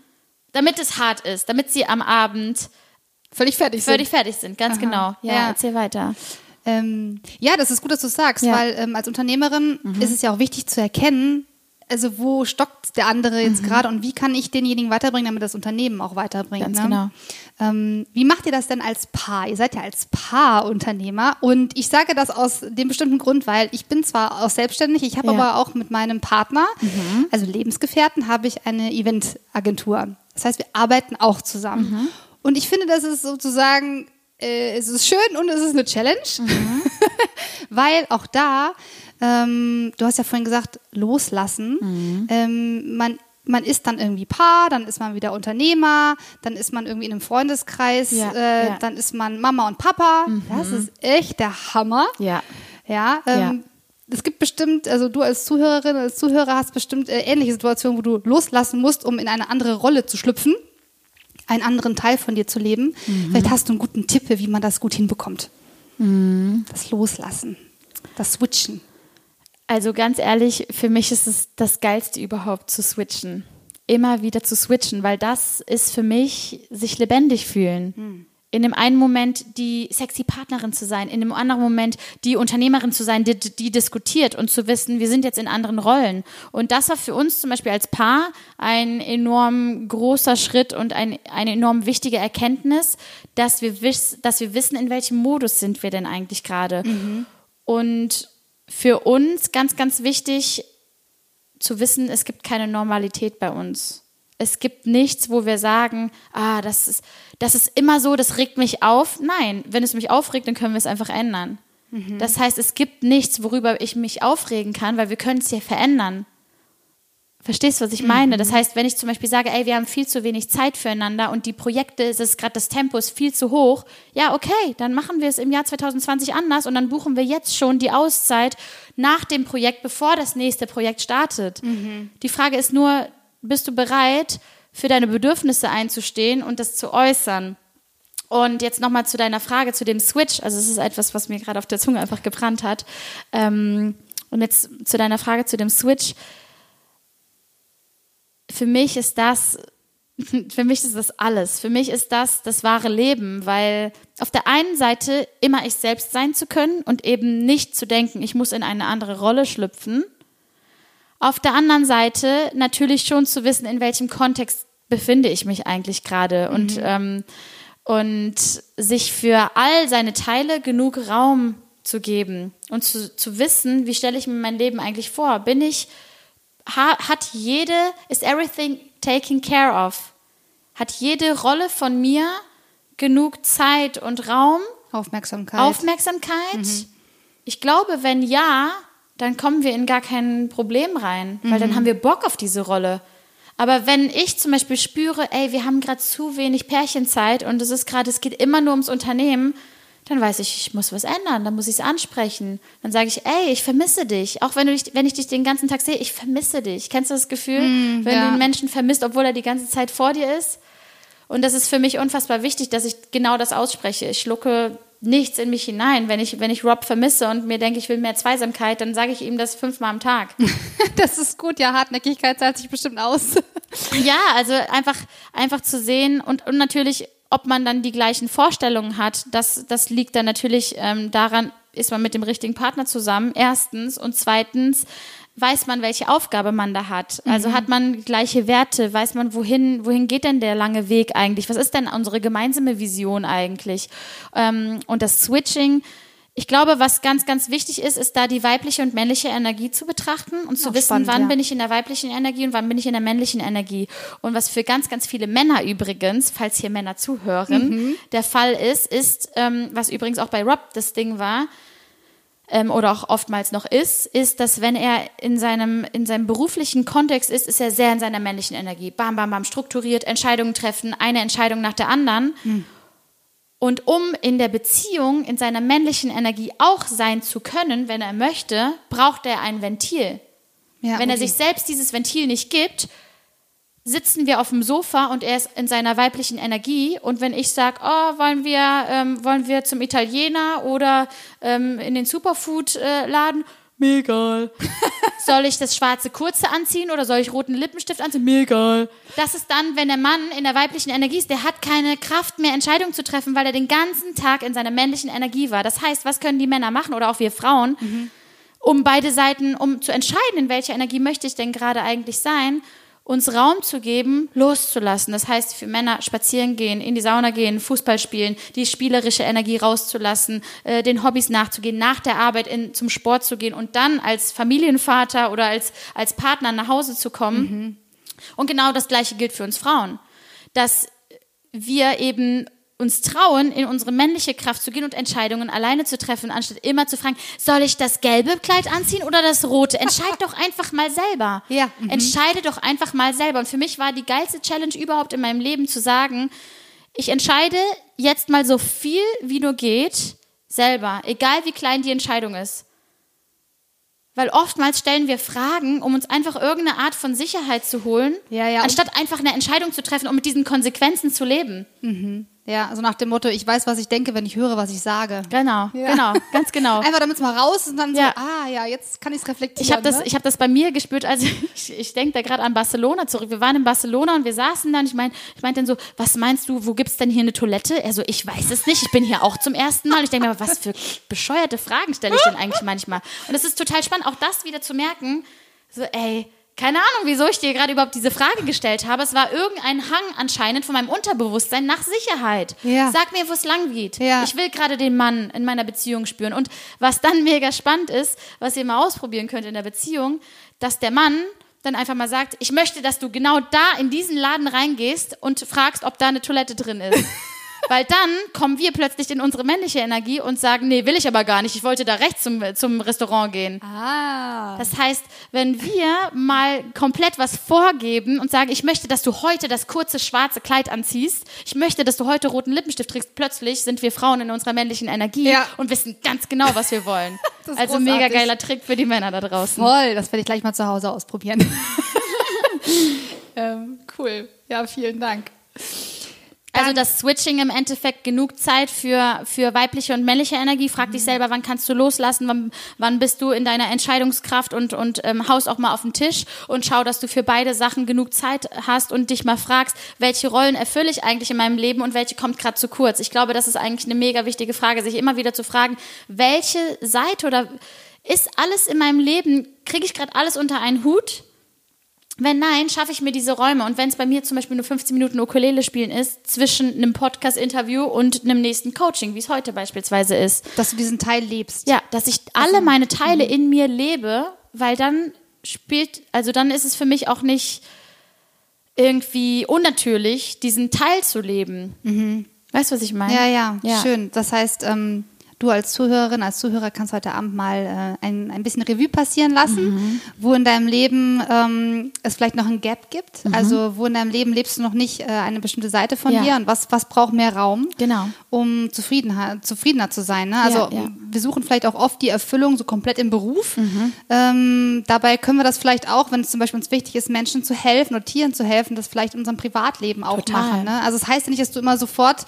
damit es hart ist, damit sie am Abend völlig fertig sind. Völlig fertig sind, ganz Aha. genau. Ja, ja, erzähl weiter. Ähm, ja, das ist gut, dass du sagst, ja. weil ähm, als Unternehmerin mhm. ist es ja auch wichtig zu erkennen, also wo stockt der andere jetzt mhm. gerade und wie kann ich denjenigen weiterbringen, damit das Unternehmen auch weiterbringt. Ganz ne? genau. Ähm, wie macht ihr das denn als Paar? Ihr seid ja als Paar Unternehmer und ich sage das aus dem bestimmten Grund, weil ich bin zwar auch selbstständig, ich habe ja. aber auch mit meinem Partner, mhm. also Lebensgefährten, habe ich eine Eventagentur. Das heißt, wir arbeiten auch zusammen. Mhm. Und ich finde, das ist sozusagen, äh, es ist schön und es ist eine Challenge, mhm. [LAUGHS] weil auch da ähm, du hast ja vorhin gesagt, loslassen. Mhm. Ähm, man, man ist dann irgendwie Paar, dann ist man wieder Unternehmer, dann ist man irgendwie in einem Freundeskreis, ja, äh, ja. dann ist man Mama und Papa. Mhm. Das ist echt der Hammer. Ja. Ja. Ähm, ja. Es gibt bestimmt, also du als Zuhörerin, als Zuhörer hast bestimmt äh, ähnliche Situationen, wo du loslassen musst, um in eine andere Rolle zu schlüpfen, einen anderen Teil von dir zu leben. Mhm. Vielleicht hast du einen guten Tipp, wie man das gut hinbekommt. Mhm. Das Loslassen, das Switchen. Also ganz ehrlich, für mich ist es das Geilste überhaupt zu switchen. Immer wieder zu switchen, weil das ist für mich sich lebendig fühlen. Hm. In dem einen Moment die sexy Partnerin zu sein, in dem anderen Moment die Unternehmerin zu sein, die, die diskutiert und zu wissen, wir sind jetzt in anderen Rollen. Und das war für uns zum Beispiel als Paar ein enorm großer Schritt und ein, eine enorm wichtige Erkenntnis, dass wir, wiss, dass wir wissen, in welchem Modus sind wir denn eigentlich gerade. Mhm. Und für uns ganz, ganz wichtig zu wissen, es gibt keine Normalität bei uns. Es gibt nichts, wo wir sagen, ah, das ist, das ist immer so, das regt mich auf. Nein, wenn es mich aufregt, dann können wir es einfach ändern. Mhm. Das heißt, es gibt nichts, worüber ich mich aufregen kann, weil wir können es ja verändern. Verstehst du, was ich meine? Mhm. Das heißt, wenn ich zum Beispiel sage, ey, wir haben viel zu wenig Zeit füreinander und die Projekte, es ist gerade das Tempo ist viel zu hoch, ja, okay, dann machen wir es im Jahr 2020 anders und dann buchen wir jetzt schon die Auszeit nach dem Projekt, bevor das nächste Projekt startet. Mhm. Die Frage ist nur, bist du bereit, für deine Bedürfnisse einzustehen und das zu äußern? Und jetzt nochmal zu deiner Frage, zu dem Switch. Also es ist etwas, was mir gerade auf der Zunge einfach gebrannt hat. Ähm, und jetzt zu deiner Frage zu dem Switch für mich ist das, [LAUGHS] für mich ist das alles. Für mich ist das das wahre Leben, weil auf der einen Seite immer ich selbst sein zu können und eben nicht zu denken, ich muss in eine andere Rolle schlüpfen. Auf der anderen Seite natürlich schon zu wissen, in welchem Kontext befinde ich mich eigentlich gerade mhm. und, ähm, und sich für all seine Teile genug Raum zu geben und zu, zu wissen, wie stelle ich mir mein Leben eigentlich vor? Bin ich hat jede, is everything taken care of? Hat jede Rolle von mir genug Zeit und Raum? Aufmerksamkeit. Aufmerksamkeit? Mhm. Ich glaube, wenn ja, dann kommen wir in gar kein Problem rein, weil mhm. dann haben wir Bock auf diese Rolle. Aber wenn ich zum Beispiel spüre, ey, wir haben gerade zu wenig Pärchenzeit und es ist gerade, es geht immer nur ums Unternehmen, dann weiß ich, ich muss was ändern, dann muss ich es ansprechen. Dann sage ich, ey, ich vermisse dich. Auch wenn, du dich, wenn ich dich den ganzen Tag sehe, ich vermisse dich. Kennst du das Gefühl, mm, wenn ja. du einen Menschen vermisst, obwohl er die ganze Zeit vor dir ist? Und das ist für mich unfassbar wichtig, dass ich genau das ausspreche. Ich schlucke nichts in mich hinein. Wenn ich, wenn ich Rob vermisse und mir denke, ich will mehr Zweisamkeit, dann sage ich ihm das fünfmal am Tag. [LAUGHS] das ist gut, ja, Hartnäckigkeit zahlt sich bestimmt aus. ja, also einfach, einfach zu sehen und, und natürlich ob man dann die gleichen Vorstellungen hat, das, das liegt dann natürlich ähm, daran, ist man mit dem richtigen Partner zusammen, erstens. Und zweitens weiß man, welche Aufgabe man da hat. Also mhm. hat man gleiche Werte, weiß man, wohin, wohin geht denn der lange Weg eigentlich? Was ist denn unsere gemeinsame Vision eigentlich? Ähm, und das Switching ich glaube, was ganz, ganz wichtig ist, ist da die weibliche und männliche Energie zu betrachten und zu Auch wissen, spannend, wann ja. bin ich in der weiblichen Energie und wann bin ich in der männlichen Energie. Und was für ganz, ganz viele Männer übrigens, falls hier Männer zuhören, mhm. der Fall ist, ist, ähm, was übrigens auch bei Rob das Ding war, ähm, oder auch oftmals noch ist, ist, dass wenn er in seinem, in seinem beruflichen Kontext ist, ist er sehr in seiner männlichen Energie. Bam, bam, bam, strukturiert, Entscheidungen treffen, eine Entscheidung nach der anderen. Mhm. Und um in der Beziehung, in seiner männlichen Energie auch sein zu können, wenn er möchte, braucht er ein Ventil. Ja, wenn okay. er sich selbst dieses Ventil nicht gibt, sitzen wir auf dem Sofa und er ist in seiner weiblichen Energie. Und wenn ich sage, oh, wollen wir, ähm, wollen wir zum Italiener oder ähm, in den Superfood-Laden? Äh, mir egal. [LAUGHS] soll ich das schwarze Kurze anziehen oder soll ich roten Lippenstift anziehen? Mir egal. Das ist dann, wenn der Mann in der weiblichen Energie ist, der hat keine Kraft mehr, Entscheidungen zu treffen, weil er den ganzen Tag in seiner männlichen Energie war. Das heißt, was können die Männer machen oder auch wir Frauen, mhm. um beide Seiten, um zu entscheiden, in welcher Energie möchte ich denn gerade eigentlich sein? Uns Raum zu geben, loszulassen. Das heißt, für Männer spazieren gehen, in die Sauna gehen, Fußball spielen, die spielerische Energie rauszulassen, äh, den Hobbys nachzugehen, nach der Arbeit in, zum Sport zu gehen und dann als Familienvater oder als, als Partner nach Hause zu kommen. Mhm. Und genau das Gleiche gilt für uns Frauen. Dass wir eben uns trauen, in unsere männliche Kraft zu gehen und Entscheidungen alleine zu treffen, anstatt immer zu fragen, soll ich das gelbe Kleid anziehen oder das rote? Entscheid doch einfach mal selber. [LAUGHS] Ja. Mhm. Entscheide doch einfach mal selber. Und für mich war die geilste Challenge überhaupt in meinem Leben zu sagen, ich entscheide jetzt mal so viel wie nur geht selber, egal wie klein die Entscheidung ist. Weil oftmals stellen wir Fragen, um uns einfach irgendeine Art von Sicherheit zu holen, ja, ja. anstatt einfach eine Entscheidung zu treffen, um mit diesen Konsequenzen zu leben. Mhm. Ja, also nach dem Motto, ich weiß, was ich denke, wenn ich höre, was ich sage. Genau, ja. genau, ganz genau. Einfach damit es mal raus ist und dann ja. so, ah ja, jetzt kann ich es reflektieren. Ich habe das, ne? ich hab das bei mir gespürt, also [LAUGHS] ich, ich denke da gerade an Barcelona zurück. Wir waren in Barcelona und wir saßen dann, ich meine, ich meinte dann so, was meinst du, wo gibt's denn hier eine Toilette? Er so, ich weiß es nicht, ich bin hier auch zum ersten Mal. Und ich denke mir, was für bescheuerte Fragen stelle ich denn eigentlich manchmal? Und es ist total spannend, auch das wieder zu merken, so ey, keine Ahnung, wieso ich dir gerade überhaupt diese Frage gestellt habe. Es war irgendein Hang anscheinend von meinem Unterbewusstsein nach Sicherheit. Ja. Sag mir, wo es lang geht. Ja. Ich will gerade den Mann in meiner Beziehung spüren. Und was dann mega spannend ist, was ihr mal ausprobieren könnt in der Beziehung, dass der Mann dann einfach mal sagt, ich möchte, dass du genau da in diesen Laden reingehst und fragst, ob da eine Toilette drin ist. [LAUGHS] Weil dann kommen wir plötzlich in unsere männliche Energie und sagen, nee, will ich aber gar nicht. Ich wollte da rechts zum, zum Restaurant gehen. Ah. Das heißt, wenn wir mal komplett was vorgeben und sagen, ich möchte, dass du heute das kurze schwarze Kleid anziehst, ich möchte, dass du heute roten Lippenstift trägst, plötzlich sind wir Frauen in unserer männlichen Energie ja. und wissen ganz genau, was wir wollen. [LAUGHS] also großartig. mega geiler Trick für die Männer da draußen. Voll, das werde ich gleich mal zu Hause ausprobieren. [LAUGHS] [LAUGHS] ähm, cool. Ja, vielen Dank. Also das Switching im Endeffekt genug Zeit für, für weibliche und männliche Energie. Frag mhm. dich selber, wann kannst du loslassen, wann, wann bist du in deiner Entscheidungskraft und, und ähm, haust auch mal auf den Tisch und schau, dass du für beide Sachen genug Zeit hast und dich mal fragst, welche Rollen erfülle ich eigentlich in meinem Leben und welche kommt gerade zu kurz. Ich glaube, das ist eigentlich eine mega wichtige Frage, sich immer wieder zu fragen, welche Seite oder ist alles in meinem Leben, kriege ich gerade alles unter einen Hut? Wenn nein, schaffe ich mir diese Räume. Und wenn es bei mir zum Beispiel nur 15 Minuten Ukulele spielen ist, zwischen einem Podcast-Interview und einem nächsten Coaching, wie es heute beispielsweise ist. Dass du diesen Teil lebst. Ja, dass ich alle meine Teile mhm. in mir lebe, weil dann spielt, also dann ist es für mich auch nicht irgendwie unnatürlich, diesen Teil zu leben. Mhm. Weißt du, was ich meine? Ja, ja, ja, schön. Das heißt, ähm, du als Zuhörerin, als Zuhörer kannst heute Abend mal äh, ein, ein bisschen Revue passieren lassen, mhm. wo in deinem Leben ähm, es vielleicht noch ein Gap gibt. Mhm. Also wo in deinem Leben lebst du noch nicht äh, eine bestimmte Seite von ja. dir und was, was braucht mehr Raum, genau. um zufriedener, zufriedener zu sein. Ne? Also ja, ja. wir suchen vielleicht auch oft die Erfüllung so komplett im Beruf. Mhm. Ähm, dabei können wir das vielleicht auch, wenn es zum Beispiel uns wichtig ist, Menschen zu helfen oder Tieren zu helfen, das vielleicht in unserem Privatleben auch Total. machen. Ne? Also es das heißt ja nicht, dass du immer sofort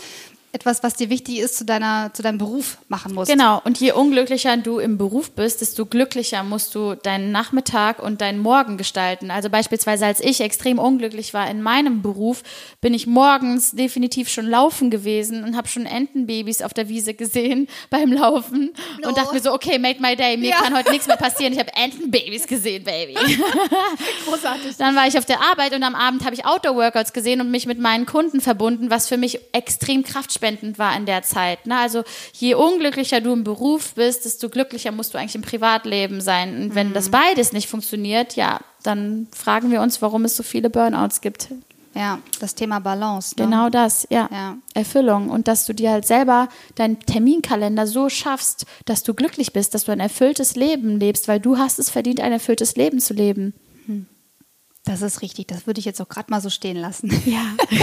etwas, was dir wichtig ist, zu, deiner, zu deinem Beruf machen musst. Genau, und je unglücklicher du im Beruf bist, desto glücklicher musst du deinen Nachmittag und deinen Morgen gestalten. Also beispielsweise, als ich extrem unglücklich war in meinem Beruf, bin ich morgens definitiv schon laufen gewesen und habe schon Entenbabys auf der Wiese gesehen [LAUGHS] beim Laufen no. und dachte mir so, okay, made my day, mir ja. kann heute nichts mehr passieren. Ich habe Entenbabys gesehen, Baby. [LAUGHS] Großartig. Dann war ich auf der Arbeit und am Abend habe ich Outdoor-Workouts gesehen und mich mit meinen Kunden verbunden, was für mich extrem kraftvoll lebensspendend war in der Zeit. Ne? Also je unglücklicher du im Beruf bist, desto glücklicher musst du eigentlich im Privatleben sein. Und wenn mhm. das beides nicht funktioniert, ja, dann fragen wir uns, warum es so viele Burnouts gibt. Ja, das Thema Balance. Ne? Genau das, ja. ja. Erfüllung. Und dass du dir halt selber deinen Terminkalender so schaffst, dass du glücklich bist, dass du ein erfülltes Leben lebst, weil du hast es verdient, ein erfülltes Leben zu leben. Hm. Das ist richtig. Das würde ich jetzt auch gerade mal so stehen lassen. Ja. [LAUGHS]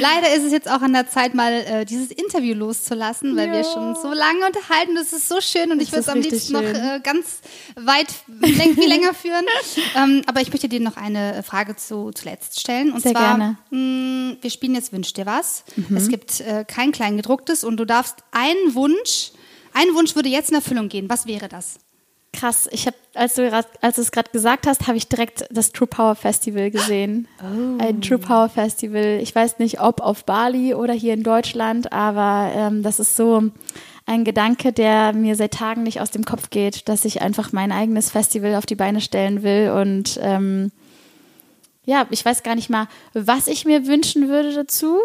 Leider ist es jetzt auch an der Zeit, mal äh, dieses Interview loszulassen, weil ja. wir schon so lange unterhalten. Das ist so schön und das ich würde es am liebsten schön. noch äh, ganz weit, viel länger führen. [LAUGHS] ähm, aber ich möchte dir noch eine Frage zu, zuletzt stellen. Und Sehr zwar, gerne. Mh, mm, wir spielen jetzt Wünsch dir was. Mhm. Es gibt äh, kein Kleingedrucktes und du darfst einen Wunsch, ein Wunsch würde jetzt in Erfüllung gehen. Was wäre das? Krass, ich habe, als du als du es gerade gesagt hast, habe ich direkt das True Power Festival gesehen. Oh. Ein True Power Festival. Ich weiß nicht, ob auf Bali oder hier in Deutschland, aber ähm, das ist so ein Gedanke, der mir seit Tagen nicht aus dem Kopf geht, dass ich einfach mein eigenes Festival auf die Beine stellen will und ähm, ja, ich weiß gar nicht mal, was ich mir wünschen würde dazu.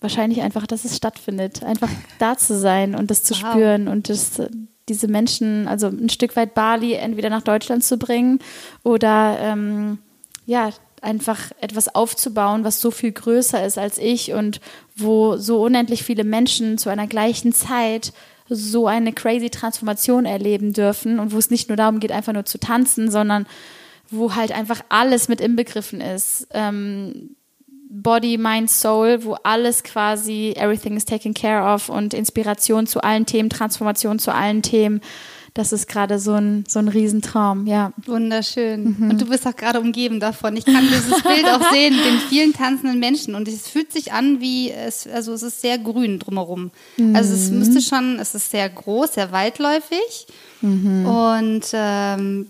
Wahrscheinlich einfach, dass es stattfindet, einfach da zu sein und das zu wow. spüren und das diese Menschen, also ein Stück weit Bali entweder nach Deutschland zu bringen oder ähm, ja, einfach etwas aufzubauen, was so viel größer ist als ich und wo so unendlich viele Menschen zu einer gleichen Zeit so eine crazy Transformation erleben dürfen und wo es nicht nur darum geht, einfach nur zu tanzen, sondern wo halt einfach alles mit inbegriffen ist. Ähm, Body, Mind, Soul, wo alles quasi, everything is taken care of und Inspiration zu allen Themen, Transformation zu allen Themen. Das ist gerade so ein, so ein Riesentraum, ja. Wunderschön. Mhm. Und du bist auch gerade umgeben davon. Ich kann dieses Bild auch sehen, den vielen tanzenden Menschen. Und es fühlt sich an wie, es, also es ist sehr grün drumherum. Mhm. Also es müsste schon, es ist sehr groß, sehr weitläufig. Mhm. Und ähm,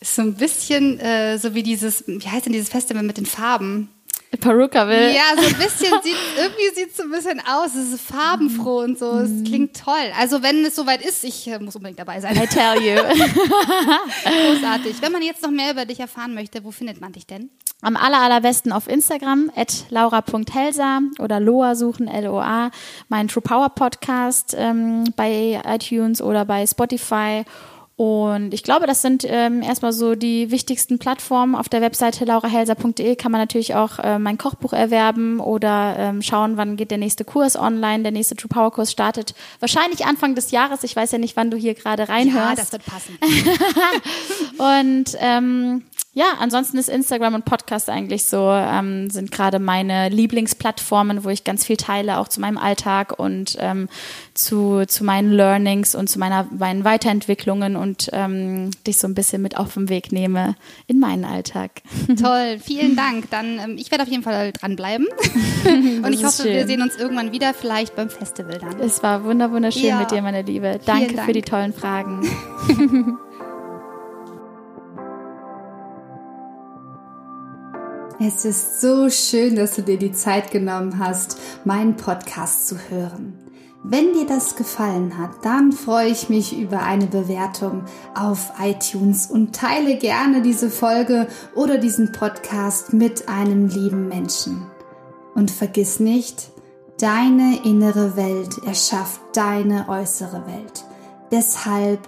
ist so ein bisschen äh, so wie dieses, wie heißt denn dieses Festival mit den Farben? Peruka will. Ja, so ein bisschen sieht, irgendwie sieht es so ein bisschen aus. Es ist farbenfroh und so. Es klingt toll. Also wenn es soweit ist, ich äh, muss unbedingt dabei sein. I tell you. [LAUGHS] [LAUGHS] Großartig. Wenn man jetzt noch mehr über dich erfahren möchte, wo findet man dich denn? Am aller, allerbesten auf Instagram, at laura.helsa oder Loa suchen, L-O-A. Mein True Power Podcast ähm, bei iTunes oder bei Spotify und ich glaube, das sind ähm, erstmal so die wichtigsten Plattformen. Auf der Webseite laurahelser.de kann man natürlich auch äh, mein Kochbuch erwerben oder ähm, schauen, wann geht der nächste Kurs online. Der nächste True Power Kurs startet wahrscheinlich Anfang des Jahres. Ich weiß ja nicht, wann du hier gerade reinhörst. Ja, das wird passen. [LAUGHS] Und ähm, ja, ansonsten ist Instagram und Podcast eigentlich so, ähm, sind gerade meine Lieblingsplattformen, wo ich ganz viel teile, auch zu meinem Alltag und ähm, zu, zu meinen Learnings und zu meiner, meinen Weiterentwicklungen und ähm, dich so ein bisschen mit auf den Weg nehme in meinen Alltag. [LAUGHS] Toll, vielen Dank. Dann, ähm, ich werde auf jeden Fall dranbleiben. [LAUGHS] und ich hoffe, schön. wir sehen uns irgendwann wieder, vielleicht beim Festival dann. Es war wunderschön ja. mit dir, meine Liebe. Danke Dank. für die tollen Fragen. [LAUGHS] Es ist so schön, dass du dir die Zeit genommen hast, meinen Podcast zu hören. Wenn dir das gefallen hat, dann freue ich mich über eine Bewertung auf iTunes und teile gerne diese Folge oder diesen Podcast mit einem lieben Menschen. Und vergiss nicht, deine innere Welt erschafft deine äußere Welt. Deshalb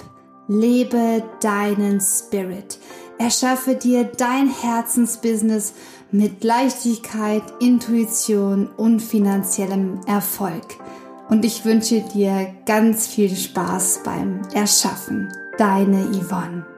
lebe deinen Spirit. Erschaffe dir dein Herzensbusiness mit Leichtigkeit, Intuition und finanziellem Erfolg. Und ich wünsche dir ganz viel Spaß beim Erschaffen. Deine Yvonne.